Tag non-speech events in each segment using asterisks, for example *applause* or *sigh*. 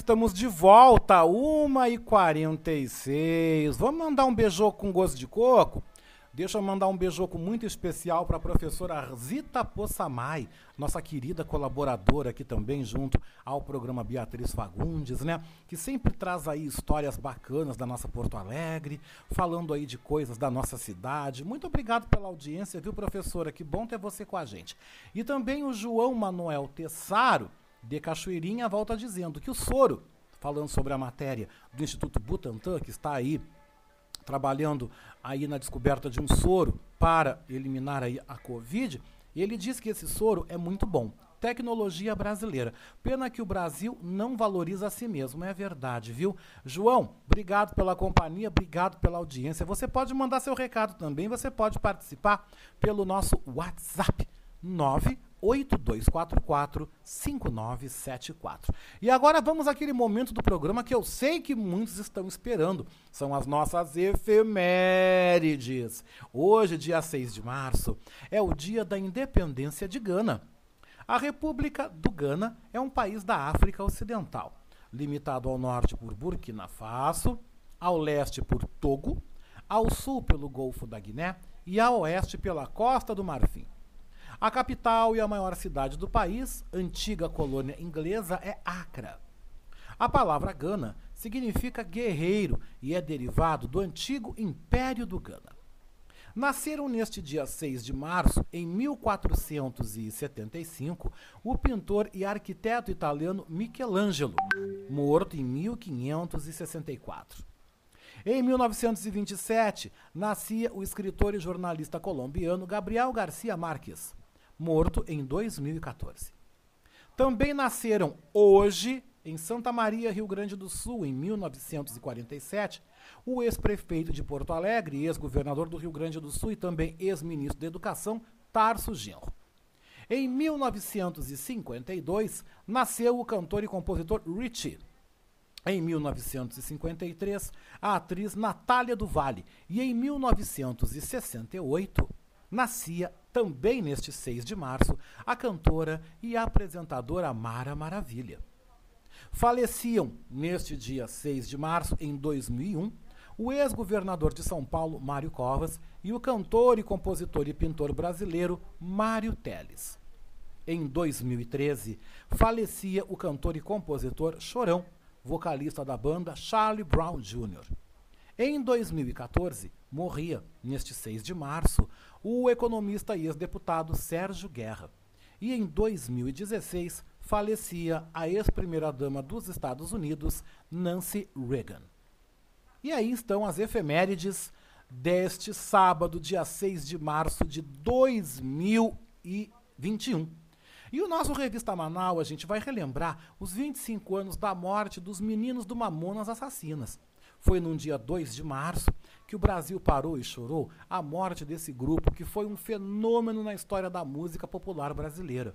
Estamos de volta, 1h46. Vamos mandar um beijoco com gosto de coco? Deixa eu mandar um beijoco muito especial para a professora Zita Possamay, nossa querida colaboradora aqui também, junto ao programa Beatriz Fagundes, né? Que sempre traz aí histórias bacanas da nossa Porto Alegre, falando aí de coisas da nossa cidade. Muito obrigado pela audiência, viu, professora? Que bom ter você com a gente. E também o João Manuel Tessaro, de Cachoeirinha, volta dizendo que o soro, falando sobre a matéria do Instituto Butantan, que está aí trabalhando aí na descoberta de um soro para eliminar aí a Covid, ele diz que esse soro é muito bom. Tecnologia brasileira. Pena que o Brasil não valoriza a si mesmo, é verdade, viu? João, obrigado pela companhia, obrigado pela audiência. Você pode mandar seu recado também, você pode participar pelo nosso WhatsApp 982445974. E agora vamos àquele momento do programa que eu sei que muitos estão esperando. São as nossas efemérides. Hoje, dia 6 de março, é o dia da independência de Gana. A República do Gana é um país da África Ocidental, limitado ao norte por Burkina Faso, ao leste por Togo, ao sul pelo Golfo da Guiné e a oeste pela Costa do Marfim. A capital e a maior cidade do país, antiga colônia inglesa, é Accra. A palavra Gana significa guerreiro e é derivado do antigo Império do Gana. Nasceram neste dia 6 de março, em 1475, o pintor e arquiteto italiano Michelangelo, morto em 1564. Em 1927, nascia o escritor e jornalista colombiano Gabriel Garcia Marques, morto em 2014. Também nasceram hoje, em Santa Maria, Rio Grande do Sul, em 1947, o ex-prefeito de Porto Alegre, ex-governador do Rio Grande do Sul e também ex-ministro da Educação, Tarso Genro. Em 1952, nasceu o cantor e compositor Richie. Em 1953, a atriz Natália do Vale. E em 1968, nascia, também neste 6 de março, a cantora e apresentadora Mara Maravilha. Faleciam, neste dia 6 de março, em 2001, o ex-governador de São Paulo, Mário Covas, e o cantor e compositor e pintor brasileiro Mário Teles. Em 2013, falecia o cantor e compositor Chorão, vocalista da banda Charlie Brown Jr. Em 2014, morria, neste 6 de março, o economista e ex-deputado Sérgio Guerra. E em 2016, falecia a ex-primeira-dama dos Estados Unidos, Nancy Reagan. E aí estão as efemérides deste sábado, dia 6 de março de 2021. E o nosso Revista Manaus, a gente vai relembrar os 25 anos da morte dos meninos do Mamonas Assassinas. Foi num dia 2 de março que o Brasil parou e chorou a morte desse grupo que foi um fenômeno na história da música popular brasileira.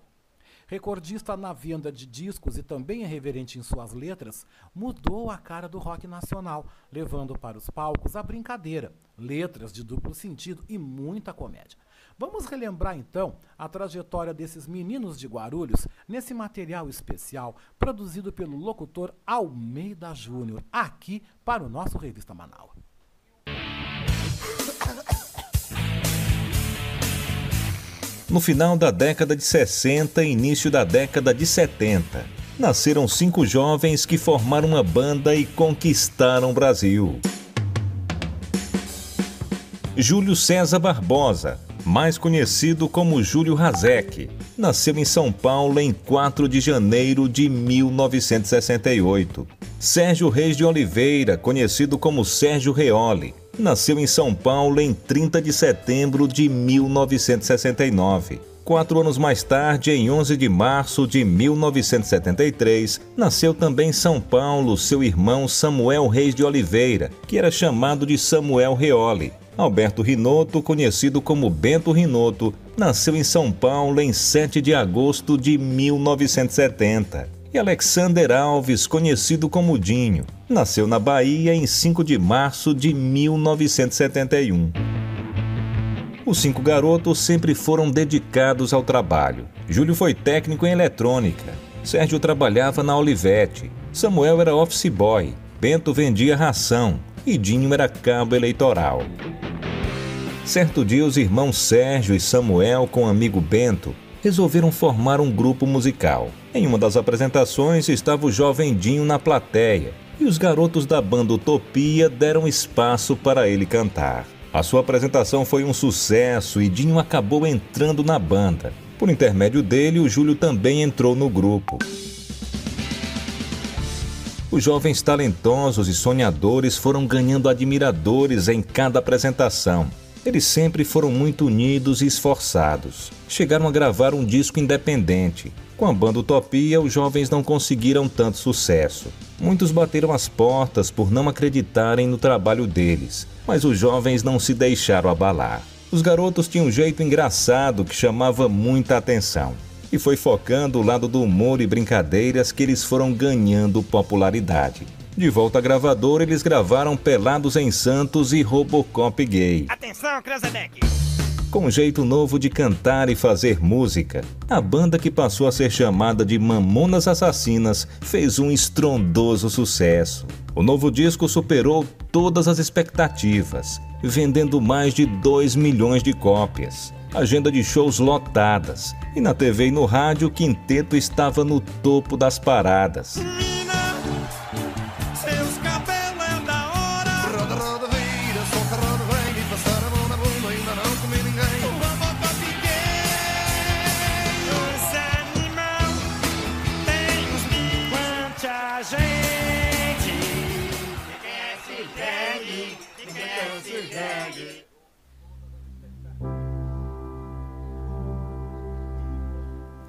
Recordista na venda de discos e também irreverente em suas letras, mudou a cara do rock nacional, levando para os palcos a brincadeira, letras de duplo sentido e muita comédia. Vamos relembrar então a trajetória desses meninos de Guarulhos nesse material especial produzido pelo locutor Almeida Júnior, aqui para o nosso Revista Manaus. No final da década de 60 e início da década de 70, nasceram cinco jovens que formaram uma banda e conquistaram o Brasil. Júlio César Barbosa, mais conhecido como Júlio Razek, nasceu em São Paulo em 4 de janeiro de 1968. Sérgio Reis de Oliveira, conhecido como Sérgio Reoli, nasceu em São Paulo em 30 de setembro de 1969. Quatro anos mais tarde, em 11 de março de 1973, nasceu também em São Paulo seu irmão Samuel Reis de Oliveira, que era chamado de Samuel Reoli. Alberto Rinoto, conhecido como Bento Rinoto, nasceu em São Paulo em 7 de agosto de 1970 e Alexander Alves, conhecido como Dinho, nasceu na Bahia em 5 de março de 1971. Os cinco garotos sempre foram dedicados ao trabalho. Júlio foi técnico em eletrônica. Sérgio trabalhava na Olivete. Samuel era office boy. Bento vendia ração. E Dinho era cabo eleitoral. Certo dia, os irmãos Sérgio e Samuel, com o amigo Bento, resolveram formar um grupo musical. Em uma das apresentações estava o jovem Dinho na plateia e os garotos da banda Utopia deram espaço para ele cantar. A sua apresentação foi um sucesso e Dinho acabou entrando na banda. Por intermédio dele, o Júlio também entrou no grupo. Os jovens talentosos e sonhadores foram ganhando admiradores em cada apresentação. Eles sempre foram muito unidos e esforçados. Chegaram a gravar um disco independente. Com a banda Utopia, os jovens não conseguiram tanto sucesso. Muitos bateram as portas por não acreditarem no trabalho deles, mas os jovens não se deixaram abalar. Os garotos tinham um jeito engraçado que chamava muita atenção. E foi focando o lado do humor e brincadeiras que eles foram ganhando popularidade. De volta à gravadora, eles gravaram Pelados em Santos e Robocop Gay. Atenção, Cranzebeck! Com um jeito novo de cantar e fazer música, a banda que passou a ser chamada de Mamonas Assassinas fez um estrondoso sucesso. O novo disco superou todas as expectativas, vendendo mais de 2 milhões de cópias. Agenda de shows lotadas. E na TV e no rádio, o quinteto estava no topo das paradas.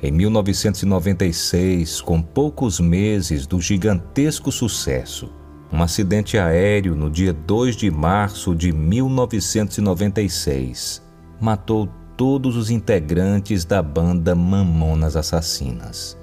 Em 1996, com poucos meses do gigantesco sucesso, um acidente aéreo no dia 2 de março de 1996 matou todos os integrantes da banda Mamonas Assassinas.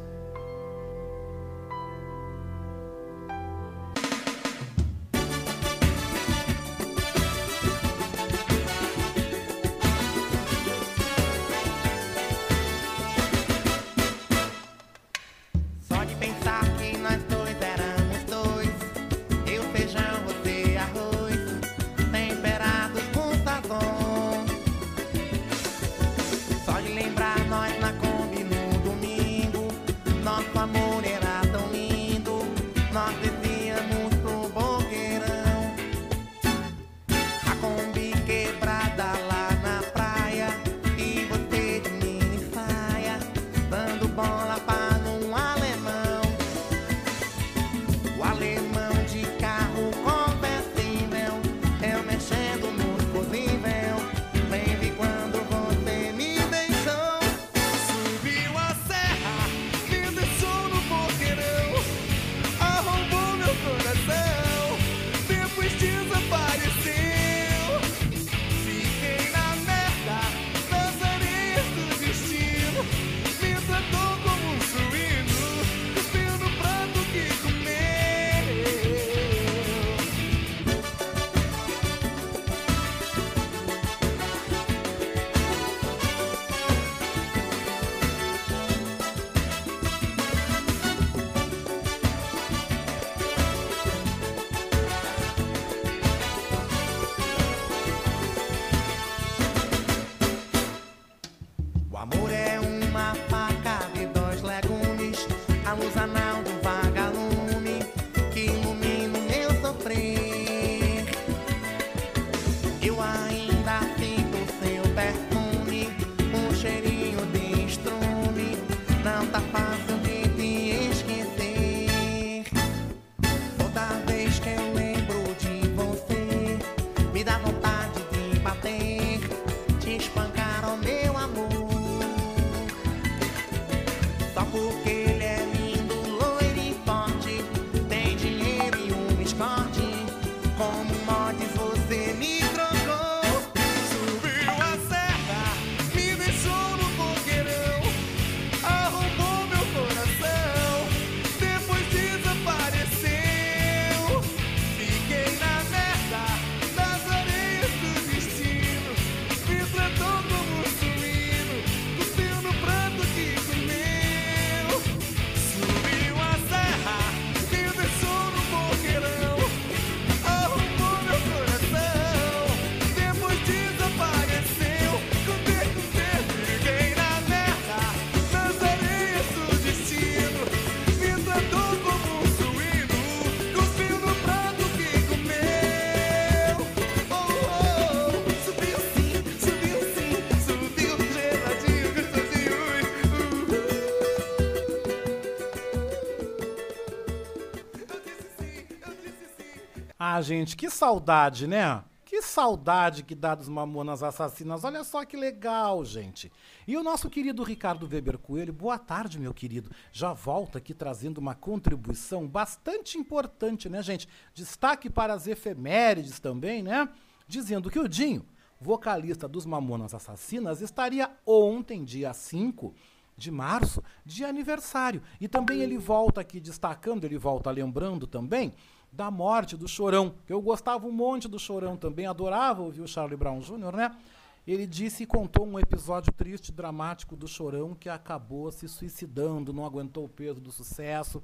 Ah, gente, que saudade, né? Que saudade que dá dos Mamonas Assassinas. Olha só que legal, gente. E o nosso querido Ricardo Weber Coelho, boa tarde, meu querido. Já volta aqui trazendo uma contribuição bastante importante, né, gente? Destaque para as efemérides também, né? Dizendo que o Dinho, vocalista dos Mamonas Assassinas, estaria ontem, dia 5 de março, de aniversário. E também ele volta aqui destacando, ele volta lembrando também da morte do Chorão, que eu gostava um monte do Chorão também, adorava ouvir o Charlie Brown Jr., né? Ele disse e contou um episódio triste, dramático do Chorão, que acabou se suicidando, não aguentou o peso do sucesso.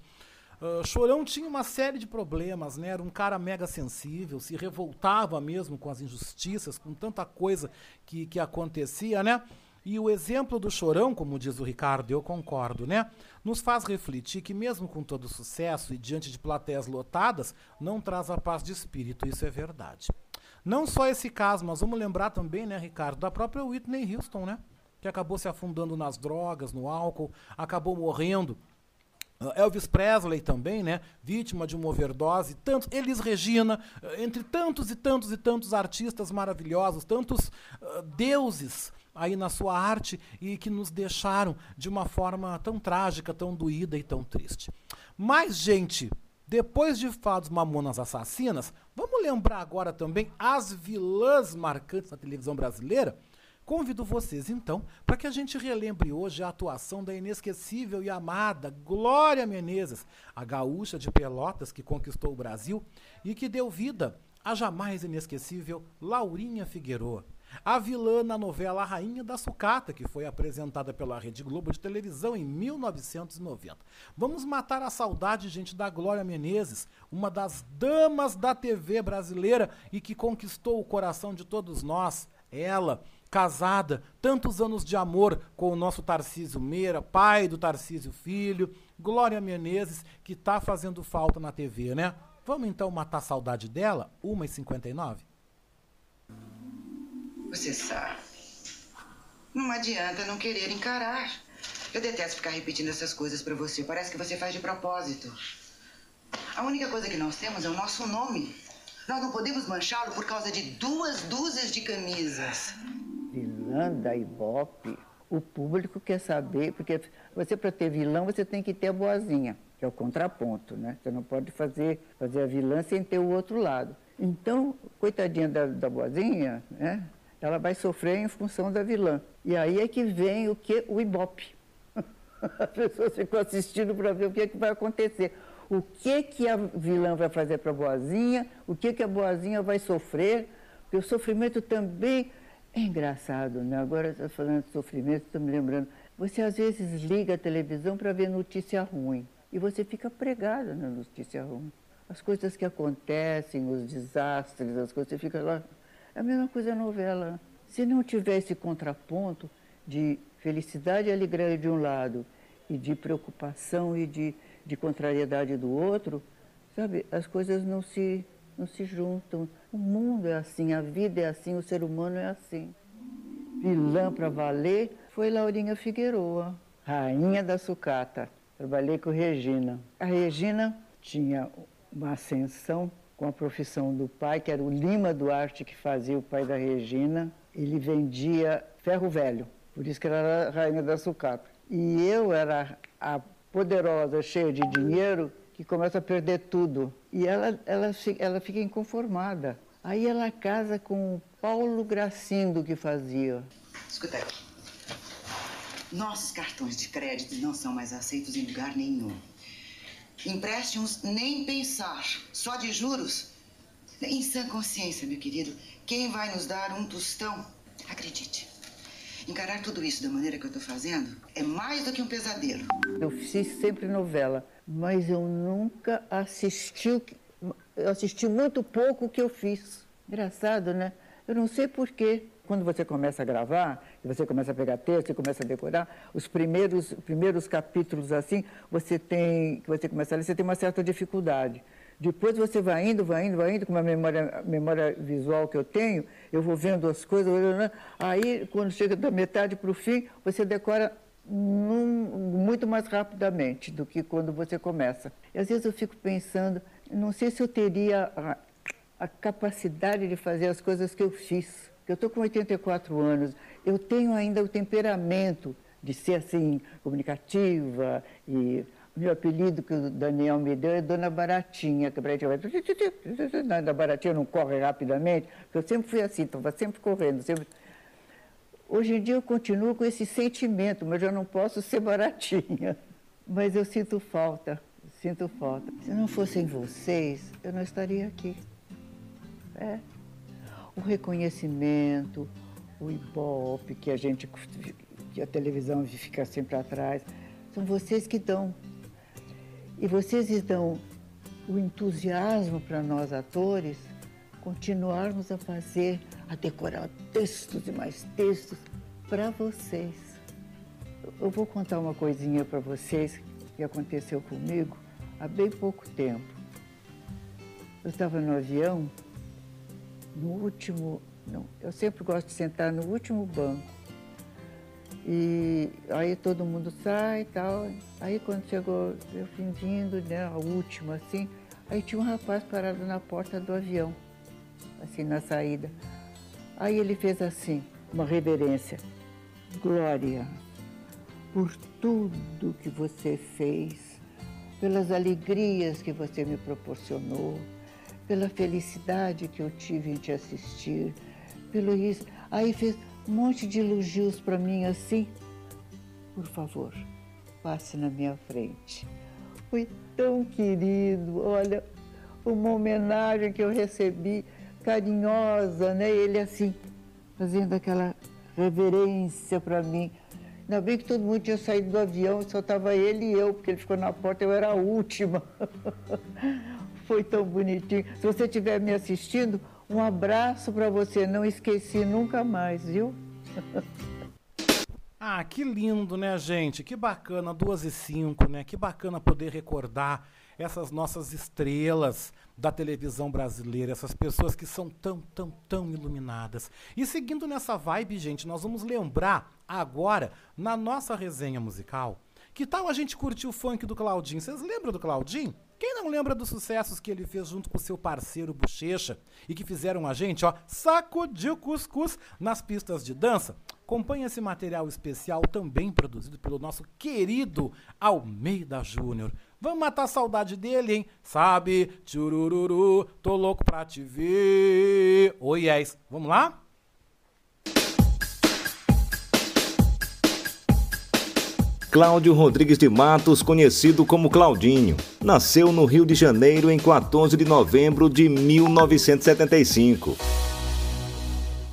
Uh, Chorão tinha uma série de problemas, né? Era um cara mega sensível, se revoltava mesmo com as injustiças, com tanta coisa que, que acontecia, né? E o exemplo do chorão, como diz o Ricardo, eu concordo, né? Nos faz refletir que, mesmo com todo sucesso e diante de plateias lotadas, não traz a paz de espírito, isso é verdade. Não só esse caso, mas vamos lembrar também, né, Ricardo, da própria Whitney Houston, né? Que acabou se afundando nas drogas, no álcool, acabou morrendo Elvis Presley também, né? Vítima de uma overdose. Tantos, Elis Regina, entre tantos e tantos e tantos artistas maravilhosos, tantos uh, deuses aí na sua arte e que nos deixaram de uma forma tão trágica, tão doída e tão triste. Mas, gente, depois de Fados Mamonas Assassinas, vamos lembrar agora também as vilãs marcantes da televisão brasileira? Convido vocês, então, para que a gente relembre hoje a atuação da inesquecível e amada Glória Menezes, a gaúcha de Pelotas que conquistou o Brasil e que deu vida à jamais inesquecível Laurinha Figueroa. A vilã na novela Rainha da Sucata, que foi apresentada pela Rede Globo de televisão em 1990. Vamos matar a saudade, gente, da Glória Menezes, uma das damas da TV brasileira e que conquistou o coração de todos nós. Ela, casada, tantos anos de amor com o nosso Tarcísio Meira, pai do Tarcísio Filho, Glória Menezes, que está fazendo falta na TV, né? Vamos então matar a saudade dela? 1h59? Você sabe. Não adianta não querer encarar. Eu detesto ficar repetindo essas coisas para você. Parece que você faz de propósito. A única coisa que nós temos é o nosso nome. Nós não podemos manchá-lo por causa de duas dúzias de camisas. Vilã da Ibope. O público quer saber, porque você para ter vilão você tem que ter a boazinha, que é o contraponto, né? Você não pode fazer, fazer a vilã sem ter o outro lado. Então, coitadinha da, da boazinha, né? ela vai sofrer em função da vilã. E aí é que vem o que? O Ibope. *laughs* As pessoas ficam assistindo para ver o que, é que vai acontecer. O que, que a vilã vai fazer para a boazinha, o que, que a boazinha vai sofrer, porque o sofrimento também é engraçado, né? Agora está falando de sofrimento, estou me lembrando. Você às vezes liga a televisão para ver notícia ruim e você fica pregado na notícia ruim. As coisas que acontecem, os desastres, as coisas, você fica lá é a mesma coisa a novela. Se não tiver esse contraponto de felicidade e alegria de um lado e de preocupação e de, de contrariedade do outro, sabe, as coisas não se, não se juntam. O mundo é assim, a vida é assim, o ser humano é assim. Vilã para valer foi Laurinha Figueroa, rainha da sucata. Trabalhei com Regina. A Regina tinha uma ascensão com a profissão do pai, que era o Lima Duarte, que fazia o pai da Regina. Ele vendia ferro velho, por isso que ela era rainha da sucata. E eu era a poderosa, cheia de dinheiro, que começa a perder tudo. E ela, ela, ela fica inconformada. Aí ela casa com o Paulo Gracindo, que fazia. Escuta aqui. Nossos cartões de crédito não são mais aceitos em lugar nenhum. Empréstimos nem pensar, só de juros. Em sã consciência, meu querido, quem vai nos dar um tostão? Acredite, encarar tudo isso da maneira que eu estou fazendo é mais do que um pesadelo. Eu fiz sempre novela, mas eu nunca assisti, eu assisti muito pouco o que eu fiz. Engraçado, né? Eu não sei porquê quando você começa a gravar, você começa a pegar texto, e começa a decorar, os primeiros, primeiros capítulos assim, você tem, você começa a ler, você tem uma certa dificuldade. Depois você vai indo, vai indo, vai indo, com uma memória, memória visual que eu tenho, eu vou vendo as coisas, aí quando chega da metade para o fim, você decora num, muito mais rapidamente do que quando você começa. E às vezes eu fico pensando, não sei se eu teria a, a capacidade de fazer as coisas que eu fiz eu estou com 84 anos, eu tenho ainda o temperamento de ser assim, comunicativa e meu apelido que o Daniel me deu é Dona Baratinha, que a Baratinha vai... Da Baratinha não corre rapidamente, porque eu sempre fui assim, estava sempre correndo. Sempre... Hoje em dia eu continuo com esse sentimento, mas eu não posso ser baratinha. *laughs* Mas eu sinto falta, sinto falta. Se não fossem vocês, eu não estaria aqui. É o reconhecimento, o ibope que a gente, que a televisão fica sempre atrás, são vocês que dão. E vocês dão o entusiasmo para nós atores continuarmos a fazer, a decorar textos e mais textos para vocês. Eu vou contar uma coisinha para vocês que aconteceu comigo há bem pouco tempo. Eu estava no avião no último, não, eu sempre gosto de sentar no último banco. E aí todo mundo sai e tal. Aí quando chegou, eu vim vindo, né, a última, assim, aí tinha um rapaz parado na porta do avião, assim, na saída. Aí ele fez assim, uma reverência. Glória, por tudo que você fez, pelas alegrias que você me proporcionou, pela felicidade que eu tive em te assistir, pelo isso. Aí fez um monte de elogios para mim assim. Por favor, passe na minha frente. Foi tão querido, olha, uma homenagem que eu recebi, carinhosa, né? Ele assim, fazendo aquela reverência para mim. Ainda bem que todo mundo tinha saído do avião, só estava ele e eu, porque ele ficou na porta, eu era a última. *laughs* Foi tão bonitinho. Se você estiver me assistindo, um abraço para você, não esqueci nunca mais, viu? *laughs* Ah, que lindo, né, gente? Que bacana, duas e cinco, né? Que bacana poder recordar essas nossas estrelas da televisão brasileira, essas pessoas que são tão, tão, tão iluminadas. E seguindo nessa vibe, gente, nós vamos lembrar agora, na nossa resenha musical, que tal a gente curtir o funk do Claudinho? Vocês lembram do Claudinho? Quem não lembra dos sucessos que ele fez junto com seu parceiro Bochecha e que fizeram a gente, ó, sacudir cuscuz nas pistas de dança? Acompanhe esse material especial também produzido pelo nosso querido Almeida Júnior. Vamos matar a saudade dele, hein? Sabe? Tchurururu, tô louco pra te ver. Oi, oh, yes. Vamos lá? Cláudio Rodrigues de Matos, conhecido como Claudinho, nasceu no Rio de Janeiro em 14 de novembro de 1975.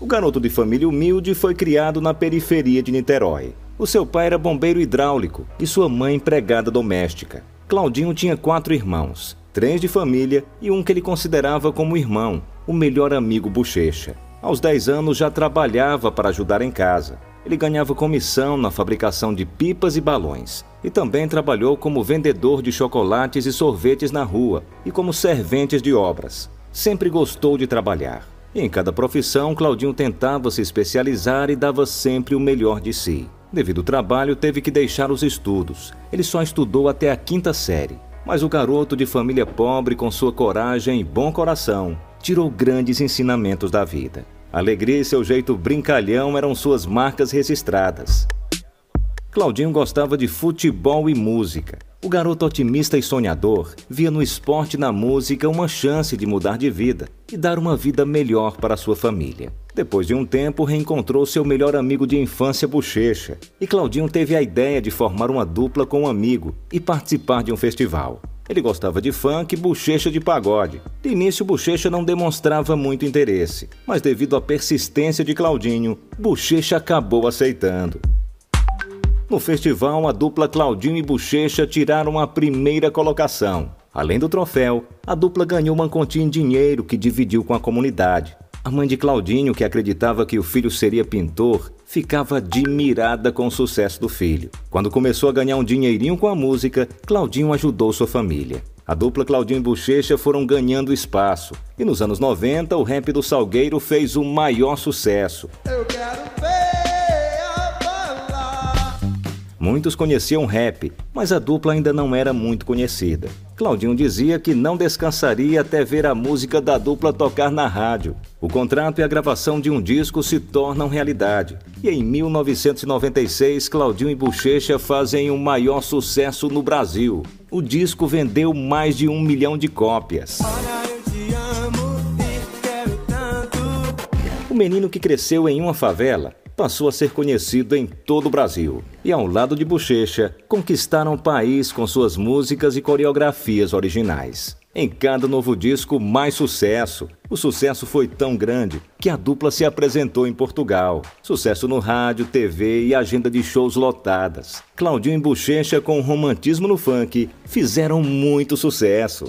O garoto de família humilde foi criado na periferia de Niterói. O seu pai era bombeiro hidráulico e sua mãe empregada doméstica. Claudinho tinha quatro irmãos, três de família e um que ele considerava como irmão, o melhor amigo Bochecha. Aos 10 anos já trabalhava para ajudar em casa. Ele ganhava comissão na fabricação de pipas e balões e também trabalhou como vendedor de chocolates e sorvetes na rua e como serventes de obras. Sempre gostou de trabalhar. Em cada profissão, Claudinho tentava se especializar e dava sempre o melhor de si. Devido ao trabalho, teve que deixar os estudos. Ele só estudou até a quinta série. Mas o garoto de família pobre, com sua coragem e bom coração, tirou grandes ensinamentos da vida. Alegria e seu jeito brincalhão eram suas marcas registradas. Claudinho gostava de futebol e música. O garoto otimista e sonhador via no esporte e na música uma chance de mudar de vida e dar uma vida melhor para sua família. Depois de um tempo, reencontrou seu melhor amigo de infância, Bochecha, e Claudinho teve a ideia de formar uma dupla com um amigo e participar de um festival. Ele gostava de funk e bochecha de pagode. De início, Bochecha não demonstrava muito interesse, mas devido à persistência de Claudinho, Bochecha acabou aceitando. No festival, a dupla Claudinho e Bochecha tiraram a primeira colocação. Além do troféu, a dupla ganhou uma quantia em dinheiro que dividiu com a comunidade. A mãe de Claudinho, que acreditava que o filho seria pintor, ficava admirada com o sucesso do filho. Quando começou a ganhar um dinheirinho com a música, Claudinho ajudou sua família. A dupla Claudinho e Bochecha foram ganhando espaço. E nos anos 90, o rap do Salgueiro fez o maior sucesso. Eu quero Muitos conheciam rap, mas a dupla ainda não era muito conhecida. Claudinho dizia que não descansaria até ver a música da dupla tocar na rádio. O contrato e a gravação de um disco se tornam realidade. E em 1996, Claudinho e Bochecha fazem o maior sucesso no Brasil. O disco vendeu mais de um milhão de cópias. O menino que cresceu em uma favela passou a ser conhecido em todo o Brasil. E ao lado de Bochecha, conquistaram o país com suas músicas e coreografias originais. Em cada novo disco, mais sucesso. O sucesso foi tão grande que a dupla se apresentou em Portugal. Sucesso no rádio, TV e agenda de shows lotadas. Claudinho e Bochecha, com romantismo no funk, fizeram muito sucesso.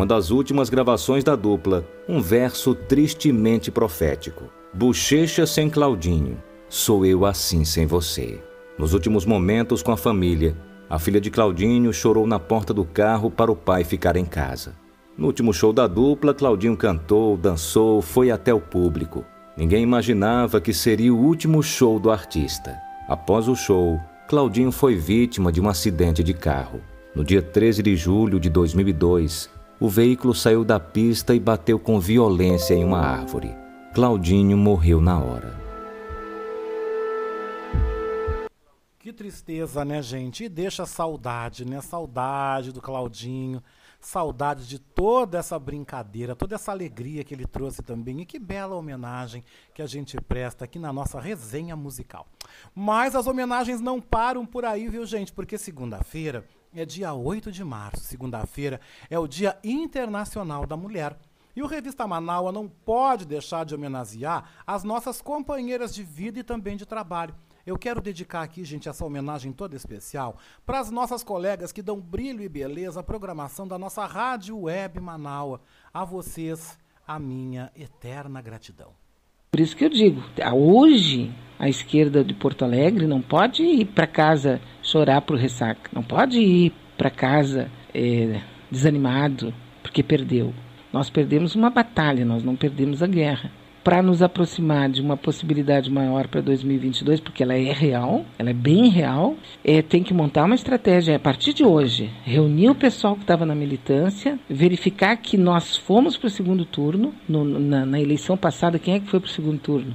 Uma das últimas gravações da dupla, um verso tristemente profético. Bochecha sem Claudinho. Sou eu assim sem você. Nos últimos momentos com a família, a filha de Claudinho chorou na porta do carro para o pai ficar em casa. No último show da dupla, Claudinho cantou, dançou, foi até o público. Ninguém imaginava que seria o último show do artista. Após o show, Claudinho foi vítima de um acidente de carro. No dia 13 de julho de 2002, o veículo saiu da pista e bateu com violência em uma árvore. Claudinho morreu na hora. Que tristeza, né, gente? E deixa saudade, né? Saudade do Claudinho, saudade de toda essa brincadeira, toda essa alegria que ele trouxe também. E que bela homenagem que a gente presta aqui na nossa resenha musical. Mas as homenagens não param por aí, viu, gente? Porque segunda-feira é dia 8 de março. Segunda-feira é o Dia Internacional da Mulher. E o Revista Manaua não pode deixar de homenagear as nossas companheiras de vida e também de trabalho. Eu quero dedicar aqui, gente, essa homenagem toda especial para as nossas colegas que dão brilho e beleza à programação da nossa Rádio Web Manaua. A vocês, a minha eterna gratidão. Por isso que eu digo, hoje a esquerda de Porto Alegre não pode ir para casa chorar por ressaca, não pode ir para casa é, desanimado porque perdeu. Nós perdemos uma batalha, nós não perdemos a guerra para nos aproximar de uma possibilidade maior para 2022, porque ela é real, ela é bem real, é, tem que montar uma estratégia a partir de hoje, reunir o pessoal que estava na militância, verificar que nós fomos para o segundo turno, no, na, na eleição passada, quem é que foi para o segundo turno?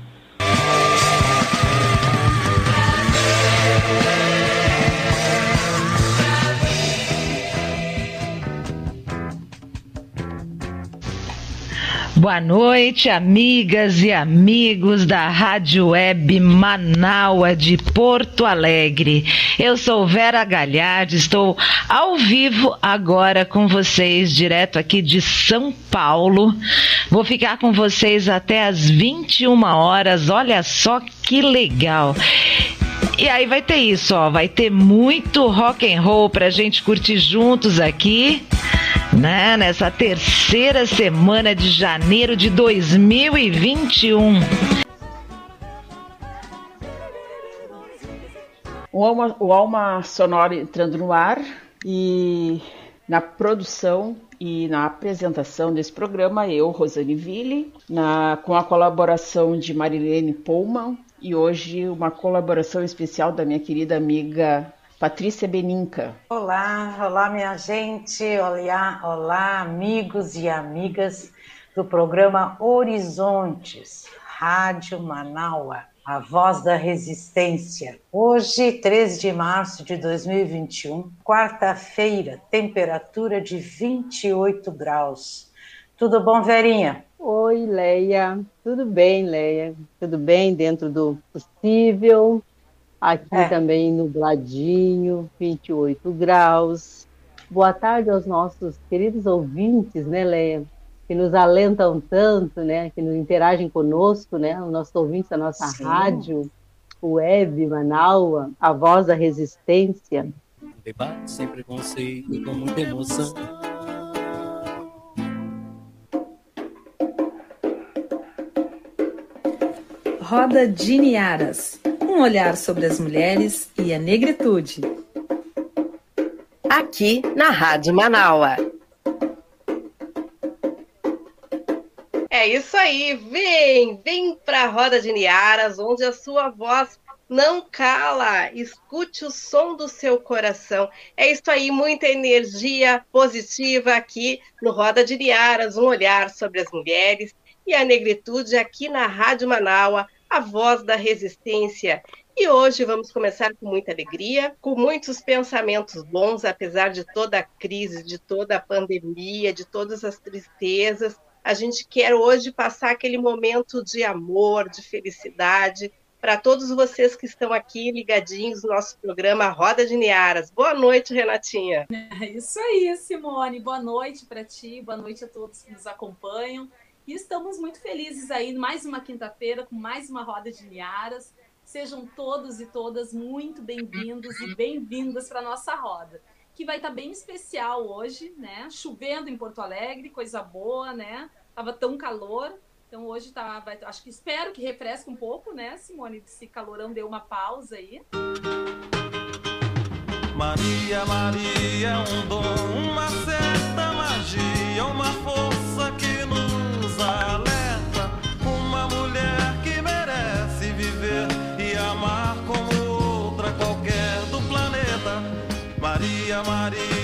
Boa noite, amigas e amigos da Rádio Web Manaua de Porto Alegre. Eu sou Vera Galhardi, estou ao vivo agora com vocês, direto aqui de São Paulo. Vou ficar com vocês até às 21 horas. Olha só que legal. E aí vai ter isso, ó, vai ter muito rock and roll pra gente curtir juntos aqui né? Nessa terceira semana de janeiro de 2021. O Alma, o Alma Sonora entrando no ar e na produção e na apresentação desse programa, eu, Rosane Ville, na, com a colaboração de Marilene Pullman e hoje uma colaboração especial da minha querida amiga Patrícia Beninca. Olá, olá minha gente, olá, olá amigos e amigas do programa Horizontes, Rádio Manaua, a voz da resistência. Hoje, 13 de março de 2021, quarta-feira, temperatura de 28 graus. Tudo bom, Verinha? Oi, Leia. Tudo bem, Leia? Tudo bem dentro do possível. Aqui é. também nubladinho, 28 graus. Boa tarde aos nossos queridos ouvintes, né, Leia? Que nos alentam tanto, né? Que nos interagem conosco, né? Os nossos ouvintes da nossa Sim. rádio, web, Manaua, a voz da resistência. Debate sem preconceito, com muita emoção. Roda de Niaras um olhar sobre as mulheres e a negritude. Aqui na Rádio Manaua. É isso aí, vem, vem para a Roda de Niaras, onde a sua voz não cala, escute o som do seu coração. É isso aí, muita energia positiva aqui no Roda de Niaras, um olhar sobre as mulheres e a negritude aqui na Rádio Manaua, a voz da resistência. E hoje vamos começar com muita alegria, com muitos pensamentos bons, apesar de toda a crise, de toda a pandemia, de todas as tristezas. A gente quer hoje passar aquele momento de amor, de felicidade, para todos vocês que estão aqui ligadinhos no nosso programa Roda de Niaras. Boa noite, Renatinha. É isso aí, Simone. Boa noite para ti, boa noite a todos que nos acompanham. E estamos muito felizes aí, mais uma quinta-feira, com mais uma Roda de Niaras. Sejam todos e todas muito bem-vindos e bem-vindas para a nossa roda, que vai estar tá bem especial hoje, né? Chovendo em Porto Alegre, coisa boa, né? Tava tão calor, Então hoje tá, vai, acho que espero que refresque um pouco, né, Simone? Esse calorão deu uma pausa aí. Maria, Maria um dom, uma certa magia, uma força Maria,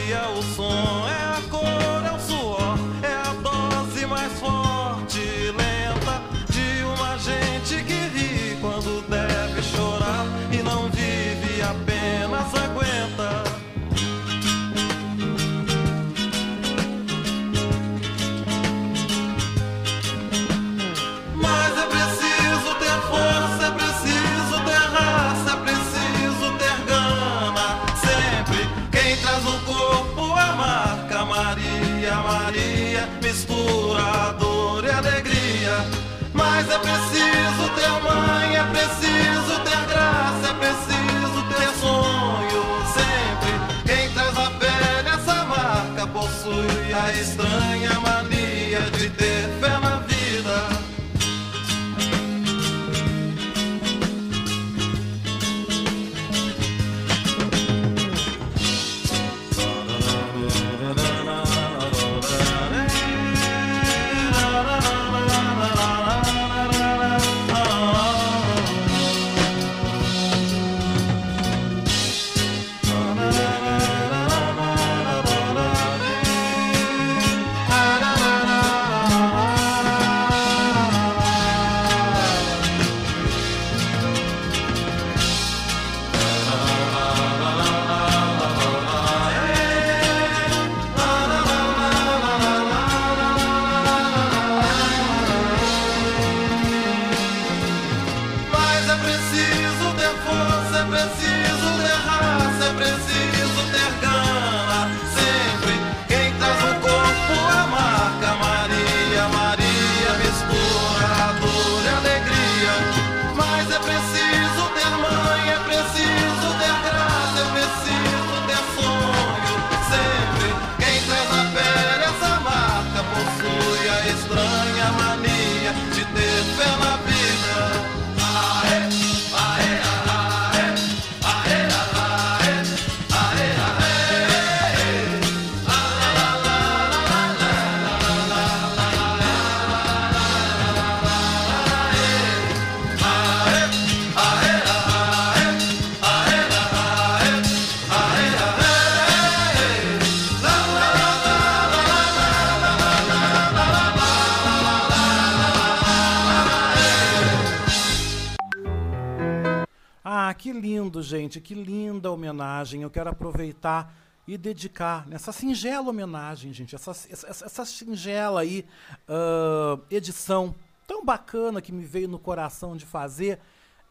lindo, gente, que linda homenagem. Eu quero aproveitar e dedicar nessa singela homenagem, gente, essa, essa, essa singela aí ah, edição tão bacana que me veio no coração de fazer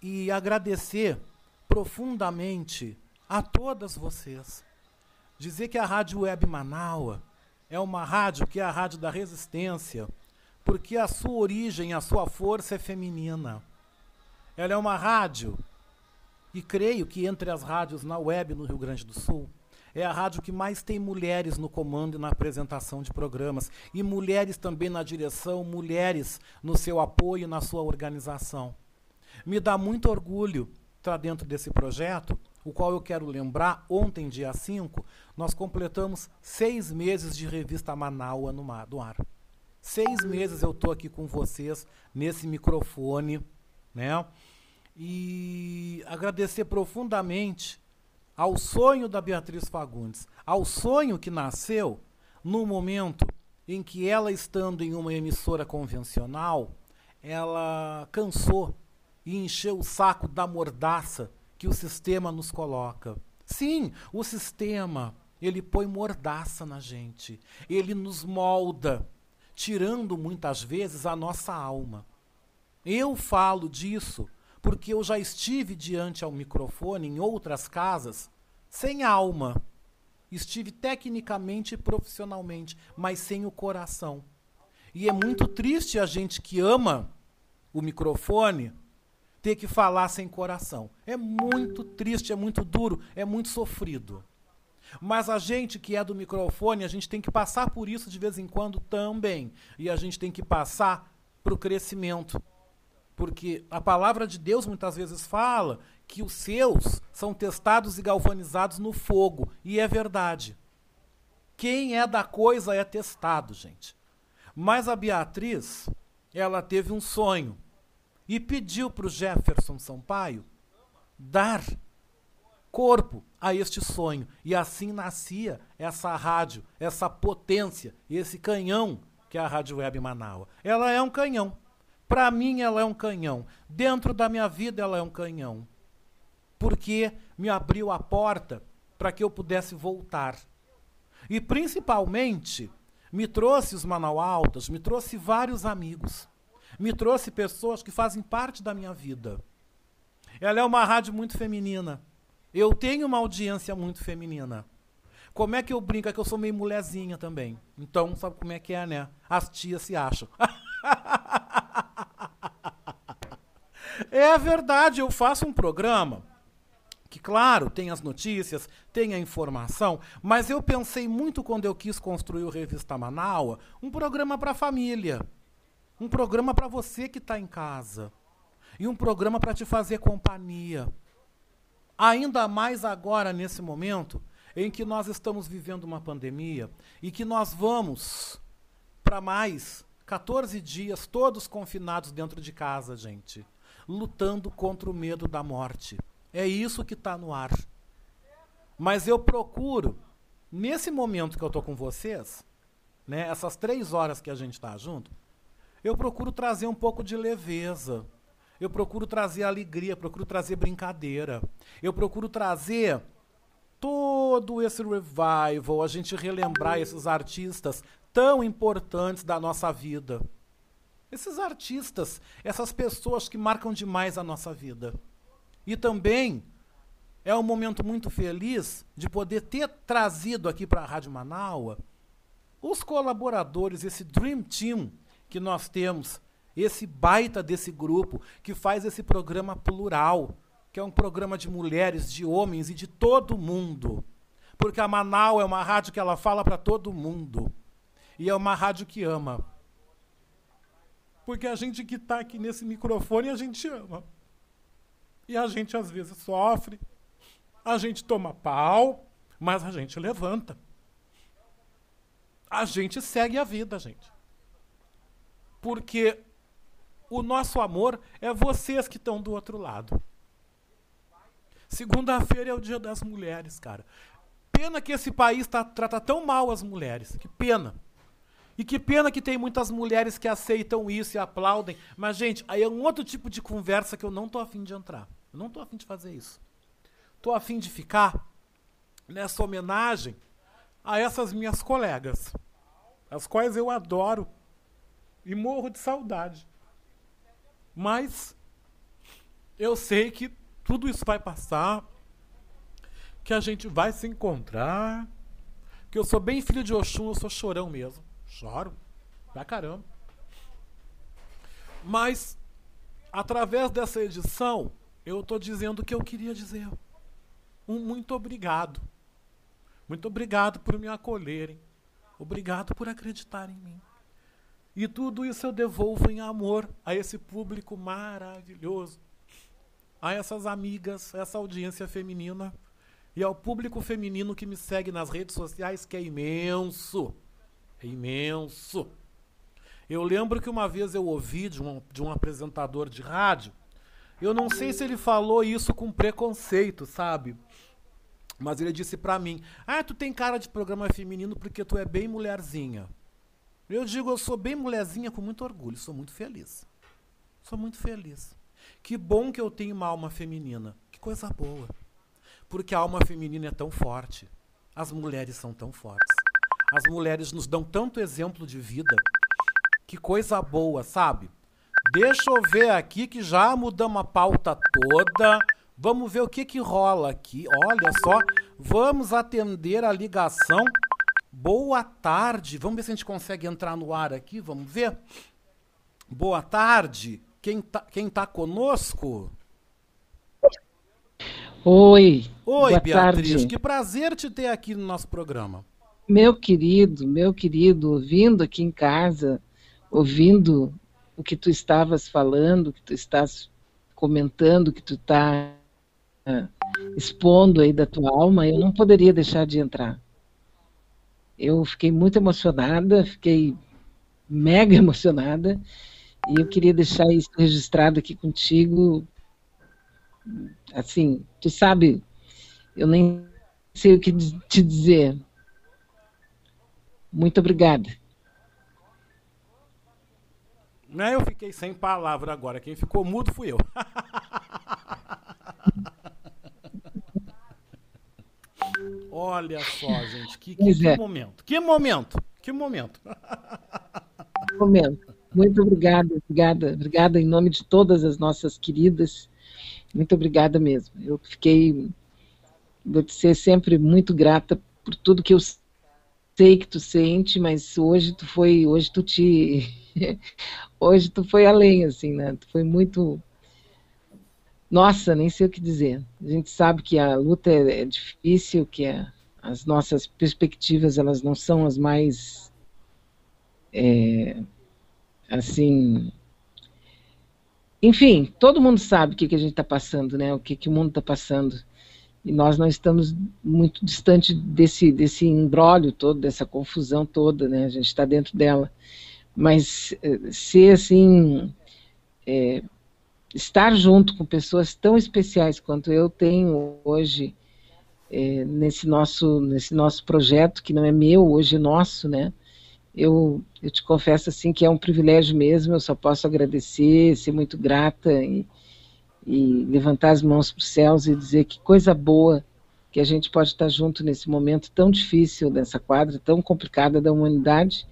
e agradecer profundamente a todas vocês. Dizer que a Rádio Web Manaua é uma rádio que é a rádio da resistência, porque a sua origem, a sua força é feminina. Ela é uma rádio e creio que entre as rádios na web no Rio Grande do Sul, é a rádio que mais tem mulheres no comando e na apresentação de programas. E mulheres também na direção, mulheres no seu apoio e na sua organização. Me dá muito orgulho estar dentro desse projeto, o qual eu quero lembrar, ontem, dia 5, nós completamos seis meses de revista Manaua no, mar, no ar. Seis meses eu estou aqui com vocês, nesse microfone, né? E agradecer profundamente ao sonho da Beatriz Fagundes, ao sonho que nasceu no momento em que ela, estando em uma emissora convencional, ela cansou e encheu o saco da mordaça que o sistema nos coloca. Sim, o sistema, ele põe mordaça na gente, ele nos molda, tirando muitas vezes a nossa alma. Eu falo disso porque eu já estive diante ao microfone em outras casas sem alma. Estive tecnicamente e profissionalmente, mas sem o coração. E é muito triste a gente que ama o microfone ter que falar sem coração. É muito triste, é muito duro, é muito sofrido. Mas a gente que é do microfone, a gente tem que passar por isso de vez em quando também. E a gente tem que passar para o crescimento. Porque a palavra de Deus muitas vezes fala que os seus são testados e galvanizados no fogo. E é verdade. Quem é da coisa é testado, gente. Mas a Beatriz, ela teve um sonho e pediu para o Jefferson Sampaio dar corpo a este sonho. E assim nascia essa rádio, essa potência, esse canhão que é a Rádio Web Manaus. Ela é um canhão. Para mim, ela é um canhão. Dentro da minha vida, ela é um canhão. Porque me abriu a porta para que eu pudesse voltar. E principalmente, me trouxe os Manaualtas, me trouxe vários amigos. Me trouxe pessoas que fazem parte da minha vida. Ela é uma rádio muito feminina. Eu tenho uma audiência muito feminina. Como é que eu brinco? É que eu sou meio mulherzinha também. Então, sabe como é que é, né? As tias se acham. *laughs* é verdade, eu faço um programa que, claro, tem as notícias, tem a informação, mas eu pensei muito quando eu quis construir o Revista Manaua, um programa para a família. Um programa para você que está em casa. E um programa para te fazer companhia. Ainda mais agora, nesse momento, em que nós estamos vivendo uma pandemia e que nós vamos para mais 14 dias todos confinados dentro de casa, gente, lutando contra o medo da morte. É isso que está no ar. Mas eu procuro, nesse momento que eu estou com vocês, né, essas três horas que a gente está junto, eu procuro trazer um pouco de leveza. Eu procuro trazer alegria, procuro trazer brincadeira. Eu procuro trazer todo esse revival, a gente relembrar esses artistas tão importantes da nossa vida. Esses artistas, essas pessoas que marcam demais a nossa vida. E também é um momento muito feliz de poder ter trazido aqui para a Rádio Manaua os colaboradores, esse Dream Team que nós temos, esse baita desse grupo que faz esse programa plural, que é um programa de mulheres, de homens e de todo mundo. Porque a Manaus é uma rádio que ela fala para todo mundo. E é uma rádio que ama. Porque a gente que está aqui nesse microfone, a gente ama. E a gente às vezes sofre, a gente toma pau, mas a gente levanta. A gente segue a vida, gente. Porque o nosso amor é vocês que estão do outro lado. Segunda-feira é o dia das mulheres, cara. Pena que esse país tá, trata tão mal as mulheres. Que pena. E que pena que tem muitas mulheres que aceitam isso e aplaudem. Mas, gente, aí é um outro tipo de conversa que eu não tô afim de entrar. Eu não tô afim de fazer isso. Tô afim de ficar nessa homenagem a essas minhas colegas, as quais eu adoro e morro de saudade. Mas eu sei que tudo isso vai passar, que a gente vai se encontrar, que eu sou bem filho de Oxum, eu sou chorão mesmo. Choro. Pra caramba. Mas, através dessa edição, eu tô dizendo o que eu queria dizer. Um muito obrigado. Muito obrigado por me acolherem. Obrigado por acreditar em mim. E tudo isso eu devolvo em amor a esse público maravilhoso a essas amigas, essa audiência feminina e ao público feminino que me segue nas redes sociais, que é imenso. É imenso. Eu lembro que uma vez eu ouvi de um, de um apresentador de rádio, eu não sei se ele falou isso com preconceito, sabe? Mas ele disse para mim: Ah, tu tem cara de programa feminino porque tu é bem mulherzinha. Eu digo, eu sou bem mulherzinha com muito orgulho, sou muito feliz. Sou muito feliz. Que bom que eu tenho uma alma feminina. Que coisa boa. Porque a alma feminina é tão forte. As mulheres são tão fortes. As mulheres nos dão tanto exemplo de vida. Que coisa boa, sabe? Deixa eu ver aqui que já mudamos a pauta toda. Vamos ver o que que rola aqui. Olha só, vamos atender a ligação. Boa tarde. Vamos ver se a gente consegue entrar no ar aqui. Vamos ver. Boa tarde. Quem tá, quem tá conosco? Oi. Oi, boa Beatriz. Tarde. Que prazer te ter aqui no nosso programa. Meu querido, meu querido, ouvindo aqui em casa, ouvindo o que tu estavas falando, o que tu estás comentando, o que tu está uh, expondo aí da tua alma, eu não poderia deixar de entrar. Eu fiquei muito emocionada, fiquei mega *laughs* emocionada, e eu queria deixar isso registrado aqui contigo. Assim, tu sabe, eu nem sei o que te dizer. Muito obrigada. Né, eu fiquei sem palavra agora. Quem ficou mudo fui eu. *laughs* Olha só, gente, que, que, que, é. momento. Que momento. Que momento. momento. Muito obrigada, obrigada, obrigada em nome de todas as nossas queridas. Muito obrigada mesmo. Eu fiquei, vou te ser sempre muito grata por tudo que eu sei que tu sente, mas hoje tu foi, hoje tu te *laughs* hoje tu foi além, assim, né? Tu foi muito. Nossa, nem sei o que dizer. A gente sabe que a luta é, é difícil, que é, as nossas perspectivas elas não são as mais. É, assim. Enfim, todo mundo sabe o que, que a gente está passando, né? O que, que o mundo está passando. E nós não estamos muito distante desse, desse embrólio todo, dessa confusão toda, né? A gente está dentro dela mas eh, ser assim, é, estar junto com pessoas tão especiais quanto eu tenho hoje é, nesse nosso nesse nosso projeto que não é meu hoje é nosso, né? Eu, eu te confesso assim que é um privilégio mesmo. Eu só posso agradecer, ser muito grata e, e levantar as mãos para os céus e dizer que coisa boa que a gente pode estar junto nesse momento tão difícil dessa quadra, tão complicada da humanidade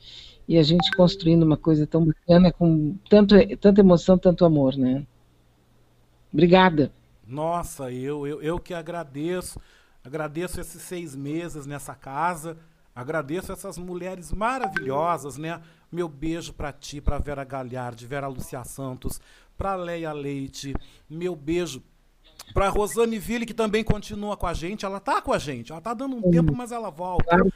e a gente construindo uma coisa tão bacana, com tanto, tanta emoção, tanto amor, né? Obrigada. Nossa, eu, eu, eu que agradeço, agradeço esses seis meses nessa casa, agradeço essas mulheres maravilhosas, né? Meu beijo para ti, para Vera Galhardi, Vera Lucia Santos, para Leia Leite, meu beijo. Para Rosane Ville, que também continua com a gente, ela tá com a gente, ela tá dando um tempo, mas ela volta. Claro